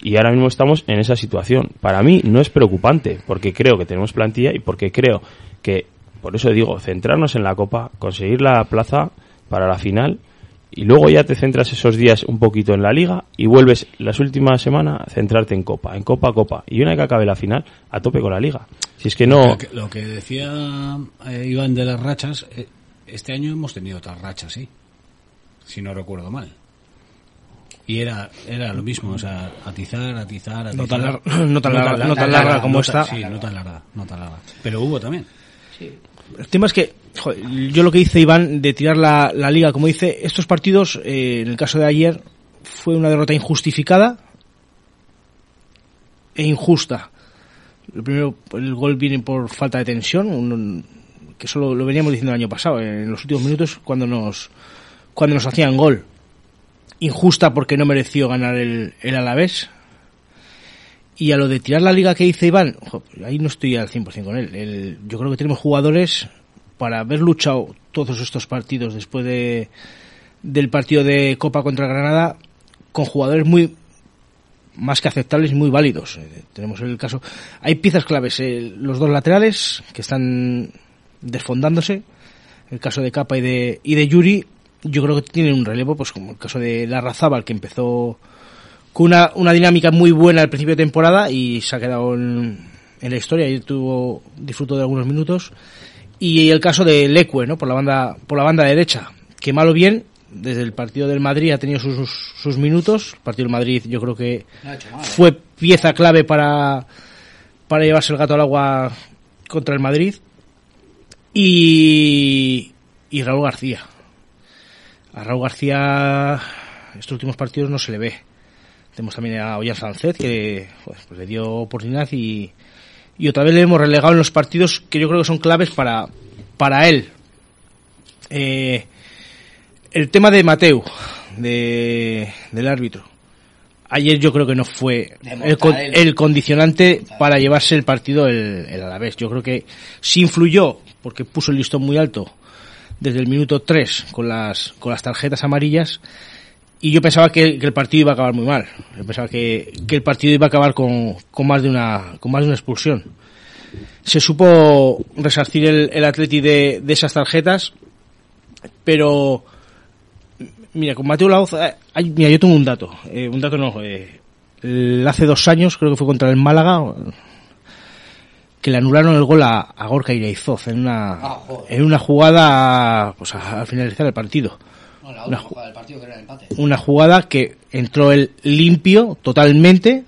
Y ahora mismo estamos en esa situación. Para mí no es preocupante, porque creo que tenemos plantilla y porque creo que, por eso digo, centrarnos en la Copa, conseguir la plaza para la final y luego ya te centras esos días un poquito en la Liga y vuelves las últimas semanas a centrarte en Copa, en Copa, Copa. Y una vez que acabe la final, a tope con la Liga. Si es que no... Lo que, lo que decía eh, Iván de las rachas, eh, este año hemos tenido otras rachas, sí. Si no recuerdo mal. Y era, era lo mismo, o sea, atizar, atizar, atizar. No tan lar- [clears throat] no tan larga- no tan larga como no tan- Sí, no tan larga, no tan larga. Pero hubo también. El tema es que, yo lo que dice Iván de tirar la, la liga, como dice, estos partidos, eh, en el caso de ayer, fue una derrota injustificada e injusta. Lo primero, el gol viene por falta de tensión, un- que eso lo, lo veníamos diciendo el año pasado, en los últimos minutos, cuando nos, cuando nos hacían gol. Injusta porque no mereció ganar el, el Alavés. Y a lo de tirar la liga que dice Iván, jo, ahí no estoy al 100% con él. El- yo creo que tenemos jugadores para haber luchado todos estos partidos después de, del partido de Copa contra Granada con jugadores muy más que aceptables y muy válidos. Eh, tenemos el caso. Hay piezas claves. eh, los dos laterales que están desfondándose. El caso de Capa y de, y de Yuri. Yo creo que tienen un relevo, pues como el caso de Larrazábal, que empezó con una, una dinámica muy buena al principio de temporada y se ha quedado en, en la historia y tuvo disfrutó de algunos minutos. Y el caso de Leque no por la banda por la banda derecha. Que mal o bien desde el partido del Madrid ha tenido sus, sus minutos. El partido del Madrid yo creo que No mal, ¿eh? fue pieza clave para para llevarse el gato al agua contra el Madrid. Y y Raúl García. A Raúl García estos últimos partidos no se le ve tenemos también a Ollán Sánchez que pues, pues le dio oportunidad y, y otra vez le hemos relegado en los partidos que yo creo que son claves para, para él. Eh, el tema de Mateu, de, del árbitro. Ayer yo creo que no fue el, el condicionante para llevarse el partido el, el Alavés. Yo creo que sí influyó, porque puso el listón muy alto desde el minuto 3 con las, con las tarjetas amarillas, y yo pensaba que, que el partido iba a acabar muy mal. Yo pensaba que, que el partido iba a acabar con, con más de una con más de una expulsión. Se supo resarcir el, el Atleti de, de esas tarjetas, pero Mira, con Mateo Laoz, eh, hay- mira, yo tengo un dato. eh, un dato no, eh, el- hace dos años, creo que fue contra el Málaga, que le anularon el gol a, a Gorka Iraizoz en una, Ah, en una jugada pues, a- al finalizar el partido. No, la Una jugada del partido que era el empate. Una jugada que entró él limpio totalmente,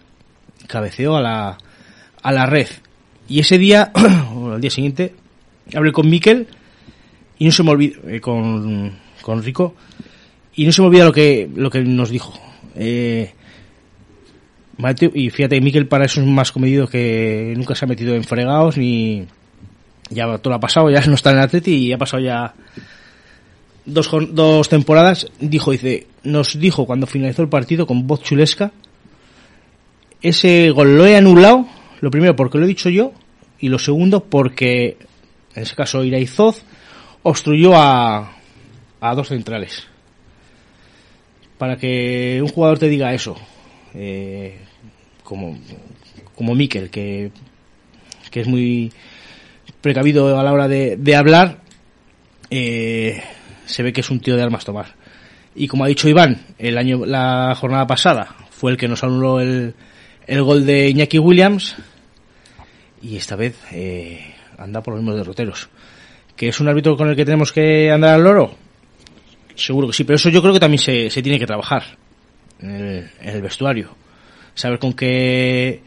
cabeceó a la, a la red. Y ese día, [clears throat] o al día siguiente, hablé con Miquel y no se me olvida, eh, con, con Rico, y no se me olvida lo que, lo que nos dijo. Eh, Mateo, y fíjate, Miquel para eso es más comedido que nunca se ha metido en fregados ni ya todo lo ha pasado, ya no está en el Atleti y ha pasado ya dos, dos temporadas, dijo, dice, nos dijo cuando finalizó el partido con voz chulesca, ese gol lo he anulado, lo primero porque lo he dicho yo, y lo segundo porque, en ese caso, Iraizoz obstruyó a, a dos centrales. Para que un jugador te diga eso, eh, como, como que, que es muy precavido a la hora de, de hablar, eh, se ve que es un tío de armas tomar. Y como ha dicho Iván, el año, la jornada pasada fue el que nos anuló el, el gol de Iñaki Williams y esta vez eh, anda por los mismos derroteros. ¿Que es un árbitro con el que tenemos que andar al loro? Seguro que sí, pero eso yo creo que también se, se tiene que trabajar en el, en el vestuario. Saber con qué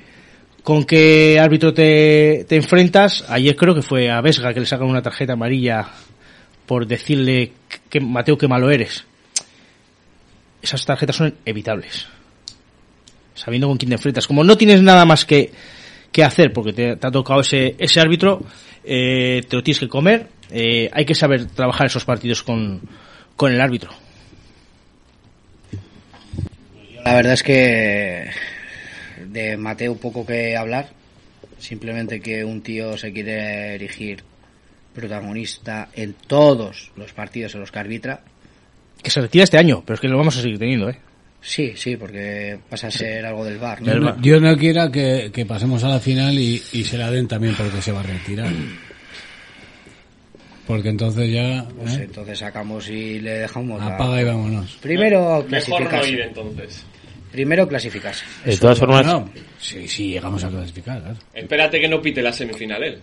con qué árbitro te, te enfrentas. Ayer creo que fue a Vesga que le sacan una tarjeta amarilla por decirle que Mateo que malo eres. Esas tarjetas son evitables. Sabiendo con quién te enfrentas. Como no tienes nada más que, que hacer porque te, te ha tocado ese, ese árbitro, eh, te lo tienes que comer. eh, hay que saber trabajar esos partidos con, con el árbitro. La verdad es que de Mateo poco que hablar. Simplemente que un tío se quiere erigir protagonista en todos los partidos en los que arbitra. Que se retira este año, pero es que lo vamos a seguir teniendo, ¿eh? Sí, sí, porque pasa a ser algo del bar. Dios no, Dios no quiera que, que pasemos a la final y, y se la den también porque se va a retirar. [clears throat] Porque entonces ya... Pues ¿eh? entonces sacamos y le dejamos. la- Apaga y vámonos. Primero Mejor no clasificarse. ir entonces. Primero clasificarse. De todas formas, No, sí, sí, llegamos a clasificar. claro. Espérate que no pite la semifinal él.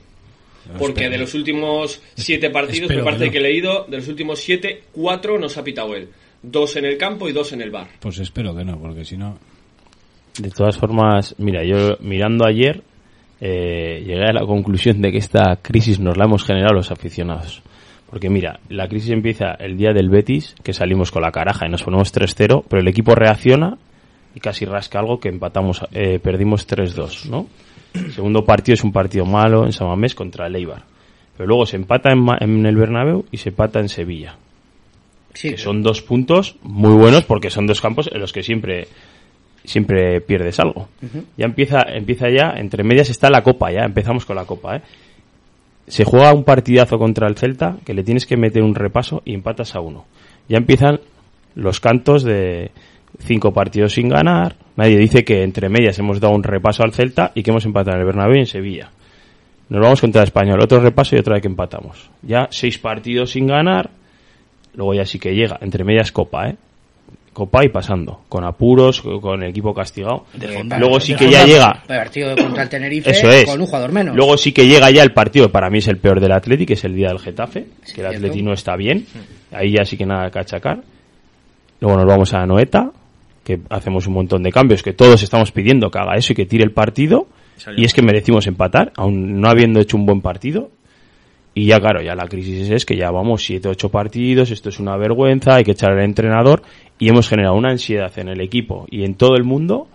Porque espero. de los últimos siete partidos, espero por parte que he leído, de los últimos siete, cuatro nos ha pitado él. Dos en el campo y dos en el bar. Pues espero que no, porque si no... De todas formas, mira, yo mirando ayer eh, llegué a la conclusión de que esta crisis nos la hemos generado los aficionados. Porque mira, la crisis empieza el día del Betis, que salimos con la caraja y nos ponemos 3-0, pero el equipo reacciona y casi rasca algo que empatamos, eh, perdimos 3-2, ¿no? El segundo partido es un partido malo en San Mamés contra el Eibar. Pero luego se empata en, el Bernabéu y se empata en Sevilla. que son dos puntos muy buenos porque son dos campos en los que siempre siempre pierdes algo. Ya empieza empieza ya entre medias está la copa, ya empezamos con la copa, ¿eh? Se juega un partidazo contra el Celta que le tienes que meter un repaso y empatas a uno. Ya empiezan los cantos de cinco partidos sin ganar. Nadie dice que entre medias hemos dado un repaso al Celta y que hemos empatado en el Bernabéu y en Sevilla. Nos vamos contra el Español, otro repaso y otra vez que empatamos. Ya seis partidos sin ganar, luego ya sí que llega, entre medias copa, ¿eh? Copa y pasando, con apuros, con el equipo castigado. Eh, Luego sí de que ya llega, Partido contra el Tenerife eso es. con un jugador menos. Luego sí que llega ya el partido, que para mí es el peor del Atleti, que es el día del Getafe, que el Atleti no está bien. Ahí ya sí que nada que achacar. Luego nos vamos a Noeta, que hacemos un montón de cambios, que todos estamos pidiendo que haga eso y que tire el partido. Y es que merecimos empatar, aún no habiendo hecho un buen partido. Y ya, claro, ya la crisis es que ya vamos 7, 8 partidos, esto es una vergüenza, hay que echar al entrenador y hemos generado una ansiedad en el equipo y en todo el mundo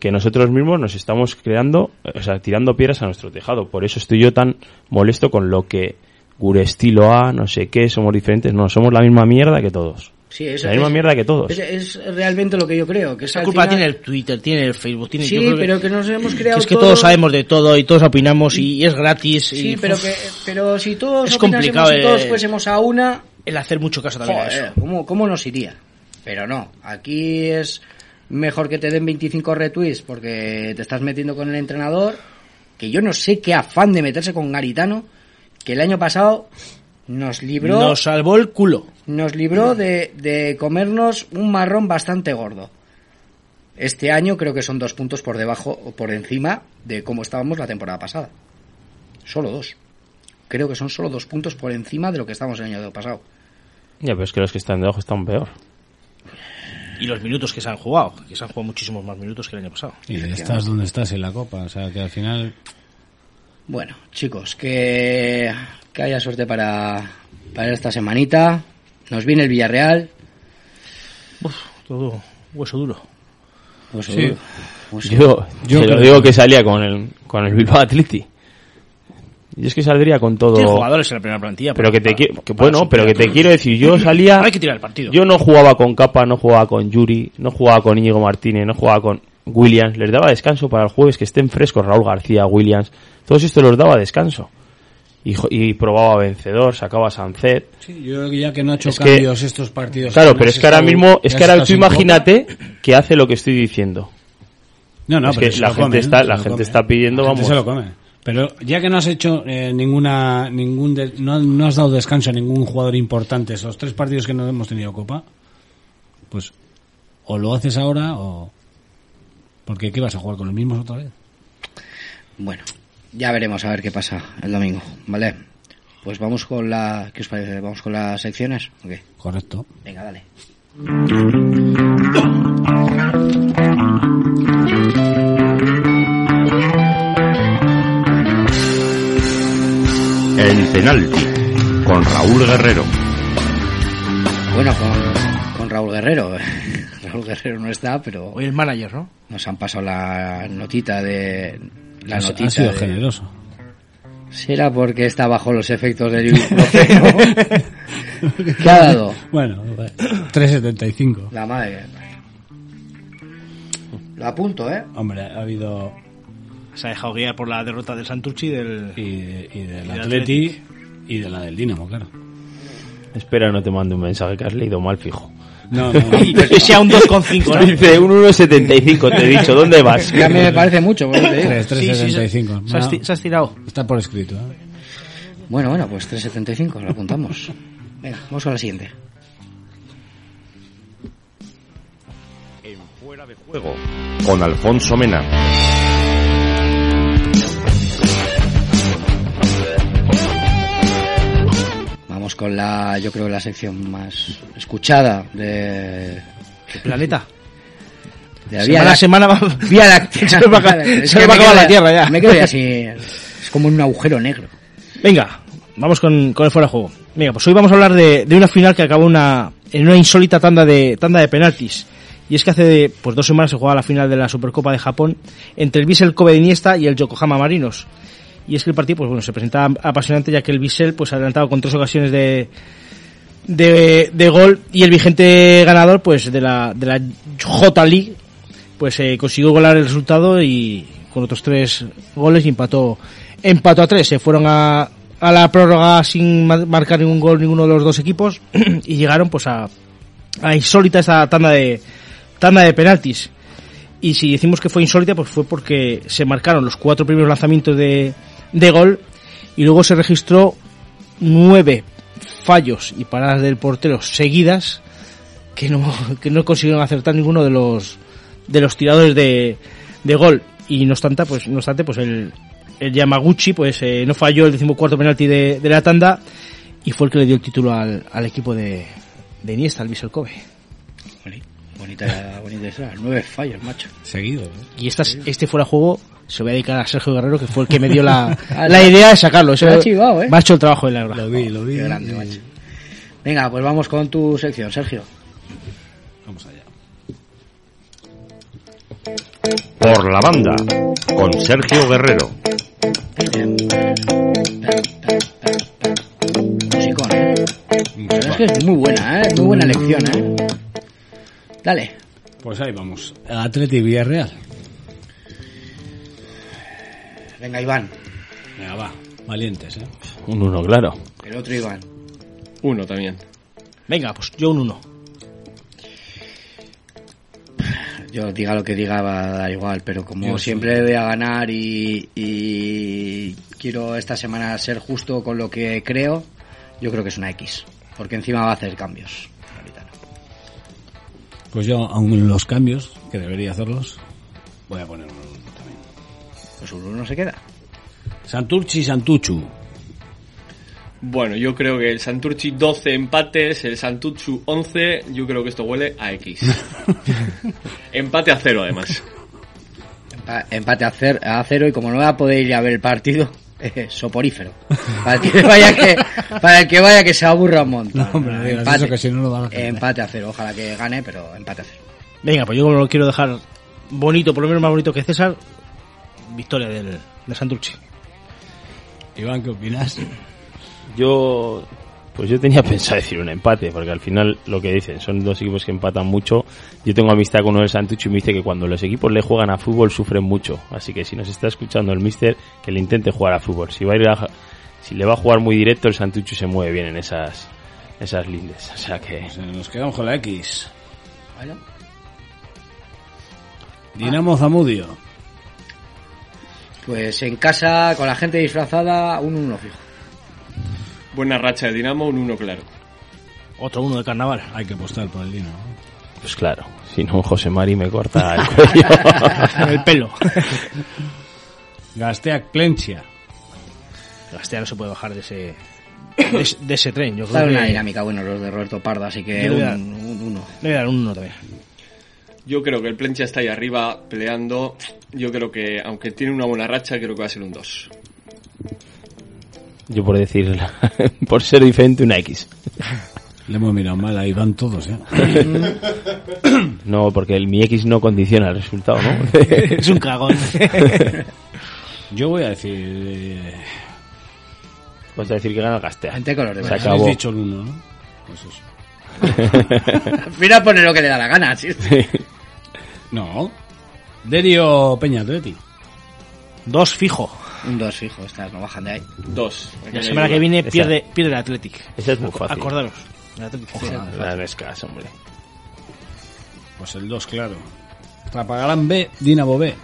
que nosotros mismos nos estamos creando, o sea, tirando piedras a nuestro tejado. Por eso estoy yo tan molesto con lo que Gurestilo A, no sé qué, somos diferentes. No, somos la misma mierda que todos. Sí, es, la misma es- mierda que todos. Es, es realmente lo que yo creo. Que es La culpa final- tiene el Twitter, tiene el Facebook, tiene Sí, yo creo pero que nos hemos que creado es que todo- todos sabemos de todo y todos opinamos y, es gratis. Sí, y, pero, uf, que, pero si todos Es complicado, y todos eh, fuésemos a una... el hacer mucho caso también a Joder, eso. ¿cómo, ¿Cómo nos iría? Pero no, aquí es mejor que te den 25 retweets porque te estás metiendo con el entrenador, que yo no sé qué afán de meterse con Garitano, que el año pasado Nos libró. Nos salvó el culo. Nos libró de, de comernos un marrón bastante gordo. Este año creo que son dos puntos por debajo o por encima de cómo estábamos la temporada pasada. Solo dos. Creo que son solo dos puntos por encima de lo que estábamos el año pasado. Ya, pero es que los que están debajo están peor. Y los minutos que se han jugado, que se han jugado muchísimos más minutos que el año pasado. Y estás donde estás en la copa, o sea que al final... Bueno, chicos, que, que haya suerte para, para esta semanita. Nos viene el Villarreal. Uf, todo hueso duro. Hueso Sí. duro. Hueso Yo, te lo digo que salía con el, con el Bilbao Atleti. Y es que saldría con todo. Tiene jugadores en la primera plantilla. Pero que te para- qui- que para bueno, pero que te quiero decir, yo [coughs] salía. Hay que tirar el partido. Yo no jugaba con Capa, no jugaba con Yuri, no jugaba con Íñigo Martínez, no jugaba con Williams. Les daba descanso para el jueves que estén frescos Raúl García, Williams. Todos estos los daba descanso. Y, probaba vencedor, sacaba Sancet. Sí, yo creo que ya que no ha hecho Es que- cambios estos partidos. Claro, pero es que ahora mismo, es que ahora tú imagínate que hace lo que estoy diciendo. No, no, es pero que se la gente come, está, la gente come. está pidiendo, La gente vamos. se lo come. Pero ya que no has hecho eh, ninguna, ningún, de- no, no has dado descanso a ningún jugador importante esos tres partidos que no hemos tenido copa, pues o lo haces ahora o porque qué vas a jugar con los mismos otra vez. Bueno, ya veremos a ver qué pasa el domingo, ¿vale? Pues vamos con la... ¿Qué os parece? ¿Vamos con las secciones? Correcto. Venga, dale. El penalti con Raúl Guerrero. Bueno, con, con Raúl Guerrero. [laughs] Raúl Guerrero no está, pero Hoy el manager, ¿no? nos han pasado la notita de... La Ha- notita ha sido de- generoso. ¿Será porque está bajo los efectos del [laughs] ibuprofeno? [laughs] ¿Qué ha dado? Bueno, 3.75. La madre. Lo apunto, ¿eh? Hombre, ha habido Se ha dejado guiar por la derrota del Santurchi y del... y, y del Y del Atleti y de la del Dinamo, claro. Espera, no te mande un mensaje que has leído mal, fijo. No, no, no. [laughs] Que sea un 2,5, ¿no? Dice un 1,75, te he dicho, ¿dónde vas? Que [laughs] a mí me parece mucho, por eso te digo. 3, Sí, sí, se- 3.75. se has ti- se has tirado. Está por escrito. ¿eh? Bueno, bueno, pues 3.75, lo apuntamos. Venga, vamos con la siguiente. En Fuera de Juego con Alfonso Mena. Vamos con la, yo creo, la sección más escuchada de... El planeta. [laughs] de la Semana Vía a semana va... Vía Láctea. [laughs] Se me va a ca- Es se que me va a me acabar la Tierra ya. Me quedo ya así, es como un agujero negro. Venga, vamos con, con el fuera de juego. Venga, pues hoy vamos a hablar de, de una final que acabó una, en una insólita tanda de, tanda de penaltis. Y es que hace pues dos semanas se jugaba la final de la Supercopa de Japón entre el Vissel Kobe de Iniesta y el Yokohama Marinos. Y es que el partido pues bueno se presentaba apasionante ya que el Vissel pues adelantado con tres ocasiones de, de, de gol. Y el vigente ganador pues de la, de la J League pues eh, consiguió golar el resultado y con otros tres goles y empató empató a tres. Se fueron a, a la prórroga sin ma- marcar ningún gol ninguno de los dos equipos [clears throat] y llegaron pues a, a insólita esta tanda de tanda de penaltis. Y si decimos que fue insólita pues fue porque se marcaron los cuatro primeros lanzamientos de, de gol y luego se registró nueve fallos y paradas del portero seguidas que no, [laughs] que no consiguieron acertar ninguno de los de los tiradores de, de gol y no obstante pues no obstante pues el, el Yamaguchi pues eh, no falló el decimocuarto penalti de, de la tanda y fue el que le dio el título al, al equipo de, de Iniesta, al Vissel Kobe. Boni- Bonita, bonita esa. Nueve fallos, macho. Seguido. ¿eh? Y estas, este fuera juego se voy a dedicar a Sergio Guerrero, que fue el que me dio la, [laughs] la idea de sacarlo. Eso ha chivado, ¿eh? Me ha hecho el trabajo de la verdad. Lo vi, lo vi. Qué grande, macho. Venga, pues vamos con tu sección, Sergio. Vamos allá. Por la banda con Sergio Guerrero. Musicón, ¿eh? La verdad es que es muy buena, ¿eh? Muy buena elección, ¿eh? Dale. Pues ahí vamos. Atleti Villarreal. Venga, Iván. Venga, va. Valientes, ¿eh? Un 1, claro. El otro Iván. Uno también. Venga, pues yo un uno. Yo diga lo que diga va a dar igual, pero como Yo siempre voy a ganar y, y quiero esta semana ser justo con lo que creo, yo creo que es una X, porque encima va a hacer cambios. Pues yo, aun los cambios, que debería hacerlos, voy a poner un uno. Pues un uno se queda. Santurchi Santuchu. Bueno, yo creo que el Santurchi 12 empates, el Santuchu 11, yo creo que esto huele a X. [laughs] Empate a cero, además. Empa- Empate a, cer- a cero y como no va a poder ir a ver el partido, [laughs] eh, soporífero. Para el que [laughs] vaya que, para el que, vaya que se aburra un montón. No, hombre, digas eso, que si no, no va a hacer. Empate a cero, ojalá que gane, pero empate a cero. Venga, pues yo como lo quiero dejar bonito, por lo menos más bonito que César, victoria del, del Santurchi. Iván, ¿qué opinas? Yo, pues yo tenía [laughs] pensado decir un empate, porque al final lo que dicen son dos equipos que empatan mucho. Yo tengo amistad con uno del Santucho y me dice que cuando los equipos le juegan a fútbol sufren mucho. Así que si nos está escuchando el mister, que le intente jugar a fútbol. Si va a ir a- si le va a jugar muy directo, el Santucho se mueve bien en esas, esas lindes. O sea que. nos quedamos con la X. Dinamo Zamudio. Pues en casa, con la gente disfrazada, un uno fijo. Buena racha de Dinamo, un 1 claro. Otro uno de carnaval. Hay que apostar por el Dinamo. Pues claro, si no José Mari me corta el [laughs] cuello. el pelo. [laughs] Gasteac Plencia. Gastea no se puede bajar de ese de, ese- de ese tren. Yo Está creo una que dinámica, bueno, los de Roberto Pardo, así que le un, un uno. le voy a dar un uno también. Yo creo que el Plencia está ahí arriba peleando. Yo creo que, aunque tiene una buena racha, creo que va a ser un 2. Yo por decir, [laughs] por ser diferente, una X. Le hemos mirado mal, ahí van todos, ¿eh? [clears throat] No, porque el mi X no condiciona el resultado, ¿no? [laughs] es un cagón. [laughs] Yo voy a decir... eh, Vas a decir que gana el Gastea. Gente con los Se demás. acabó. Dicho el uno, ¿no? Pues eso. Al final pone lo que le da la gana. sí. No. Derio Peña Atleti. Dos fijo. Un dos fijo, estas no bajan de ahí. 2. La semana que viene pierde, pierde el Athletic. Es muy fácil. Acordaros. El Athletic Ojalá. La Nescas, hombre. Pues el 2, claro. Trapagarán B, Dinamo B.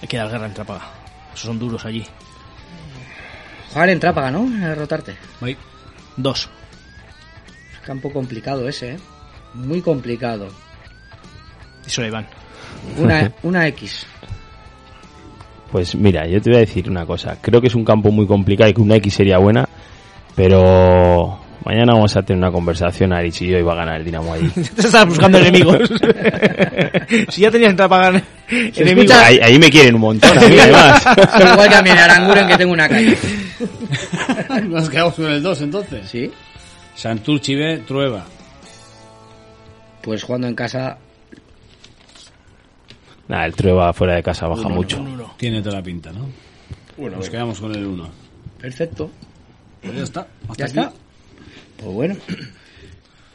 Hay que dar guerra en Trápaga. Esos son duros allí. Jugar en Trápaga, ¿no? A rotarte. Ahí. Dos. Campo complicado ese, ¿eh? Muy complicado. Eso le van. Una, [laughs] una X. Pues mira, yo te voy a decir una cosa. Creo que es un campo muy complicado y que una X sería buena, pero mañana vamos a tener una conversación, Aris y yo, y va a ganar el Dinamo allí. [laughs] Te estás buscando enemigos. [laughs] si ya tenías en Trápaga enemigos. escucha- ahí, ahí me quieren un montón, a mí además. Igual que a mí en Aranguren que tengo una calle. Nos quedamos con el 2 entonces. Sí. Santurchi B, Trueba. Pues jugando en casa, Nah, el Trueba fuera de casa baja Uno, mucho. un uno. Tiene toda la pinta, ¿no? Uno, Nos quedamos con el 1. perfecto. Pues ya está. Hasta Ya aquí. está. Pues bueno.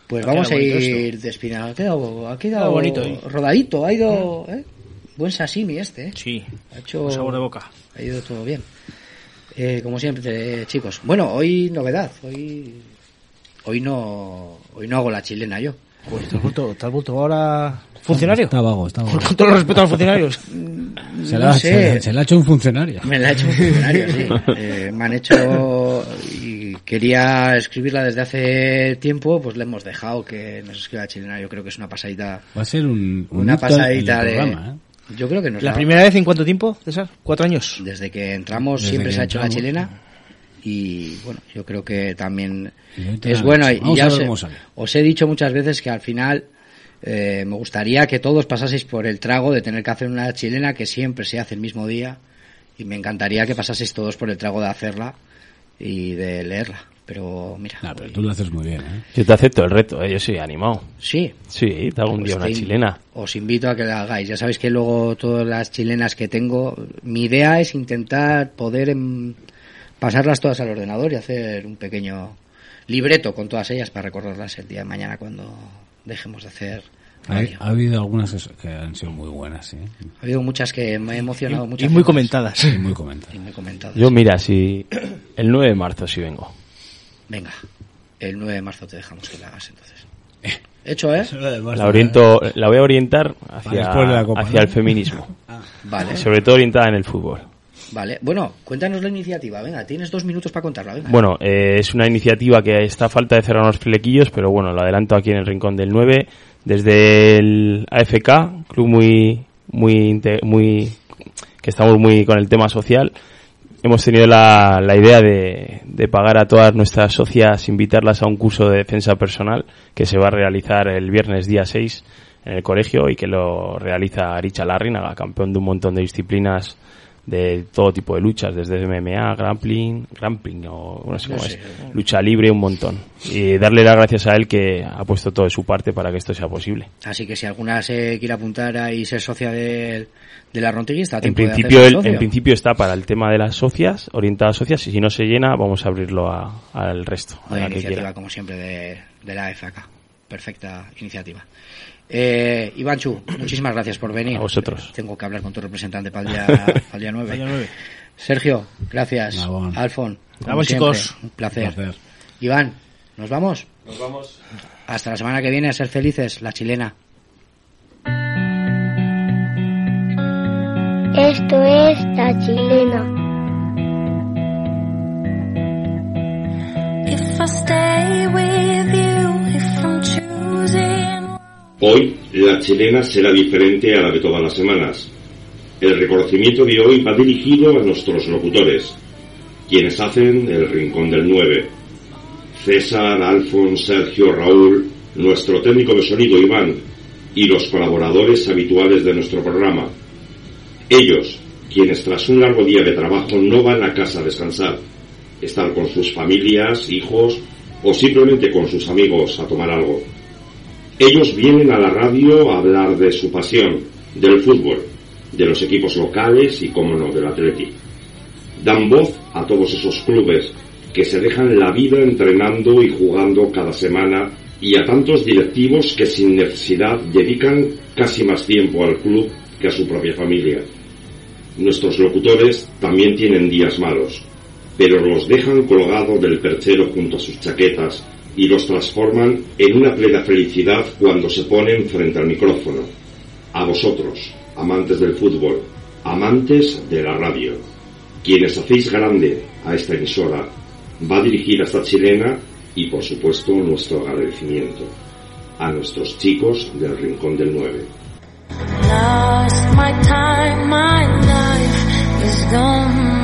Pues Ha vamos a ir despinando. Ha quedado, ha quedado bonito, ¿eh? rodadito, ha ido... ¿eh? Buen sasimi este, ¿eh? Sí. Ha hecho... Con sabor de boca. Ha ido todo bien. Eh, como siempre, eh, chicos. Bueno, hoy novedad. Hoy hoy no hoy no hago la chilena yo. Pues te has vuelto, te has vuelto ahora funcionario. Está vago, está vago. Con todo el respeto a los funcionarios. [laughs] Se, No la, sé. se, se la ha hecho un funcionario. Me la ha hecho un funcionario, sí. Eh, me han hecho y quería escribirla desde hace tiempo, pues le hemos dejado que nos escriba la chilena. Yo creo que es una pasadita, Va a ser un, un una pasadita de. programa, ¿eh? Yo creo que nos ¿La da- primera vez en cuánto tiempo, César? ¿Cuatro años? Desde que entramos Desde siempre que se ha hecho la chilena y bueno, yo creo que también es bueno y, ya os, he- os dicho muchas veces que al final eh, me gustaría que todos pasaseis por el trago de tener que hacer una chilena que siempre se hace el mismo día y me encantaría que pasaseis todos por el trago de hacerla y de leerla. Pero mira, Nah, pero tú lo haces muy bien, ¿eh? Yo te acepto el reto, ¿eh? yo soy animado. sí, Sí, te hago un Pues día una chilena. Os invito a que la hagáis. Ya sabéis que luego todas las chilenas que tengo, mi idea es intentar poder em, pasarlas todas al ordenador y hacer un pequeño libreto con todas ellas para recordarlas el día de mañana cuando dejemos de hacer Ha, radio. ha habido algunas que- han sido muy buenas, ¿sí? Ha habido muchas que me he emocionado Y, muchas y muy comentadas. Y muy comentadas. Y muy comentadas. Yo, mira, si el 9 de marzo sí vengo. Venga, el 9 de marzo te dejamos que la hagas entonces. Hecho, ¿eh? La oriento, la voy a orientar hacia, después de la Copa, hacia ¿no? el feminismo. [laughs] Vale. Sobre todo orientada en el fútbol. Vale, bueno, cuéntanos la iniciativa, venga, tienes dos minutos para contarla. Bueno, eh, es una iniciativa que está a falta de cerrar los flequillos, pero bueno, lo adelanto aquí en el Rincón del 9, desde el AFK, club muy, muy, muy, que estamos muy con el tema social, hemos tenido la, la idea de, de pagar a todas nuestras socias, invitarlas a un curso de defensa personal que se va a realizar el viernes día 6 en el colegio y que lo realiza Aricha Larrinaga, campeón de un montón de disciplinas de todo tipo de luchas, desde MMA, grappling, grappling o no sé cómo es, lucha libre, un montón. Y darle las gracias a él que ha puesto todo de su parte para que esto sea posible. Así que si alguna se quiere apuntar y ser socia de, de la Rontegui, está En principio, hacerse el- socio. en principio está para el tema de las socias, orientadas a socias, y si no se llena, vamos a abrirlo a- al resto, a Buena la que iniciativa, como siempre, de, de la FK. Perfecta iniciativa. Eh, Iván Chu, [clears throat] muchísimas gracias por venir. A vosotros. Tengo que hablar con tu representante para el día, [laughs] para el día 9. Para el día nueve. Sergio, gracias. Gabón. Alfon, Vamos, siempre, chicos. Un placer. Un placer. Iván, ¿nos vamos? Nos vamos. Hasta la semana que viene, a ser felices, la chilena. Esto es La Chilena. If I stay with you, if I'm choosing Hoy la chilena será diferente a la de todas las semanas. El reconocimiento de hoy va dirigido a nuestros locutores, quienes hacen el Rincón del 9. César, Alfon, Sergio, Raúl, nuestro técnico de sonido Iván y los colaboradores habituales de nuestro programa. Ellos, quienes tras un largo día de trabajo no van a casa a descansar, están con sus familias, hijos o simplemente con sus amigos a tomar algo. Ellos vienen a la radio a hablar de su pasión, del fútbol, de los equipos locales y, como no, del Atleti. Dan voz a todos esos clubes que se dejan la vida entrenando y jugando cada semana y a tantos directivos que sin necesidad dedican casi más tiempo al club que a su propia familia. Nuestros locutores también tienen días malos, pero los dejan colgados del perchero junto a sus chaquetas y los transforman en una plena felicidad cuando se ponen frente al micrófono. A vosotros, amantes del fútbol, amantes de la radio, quienes hacéis grande a esta emisora, va dirigida esta chilena y por supuesto nuestro agradecimiento a nuestros chicos del Rincón del 9. lost my time, my life is gone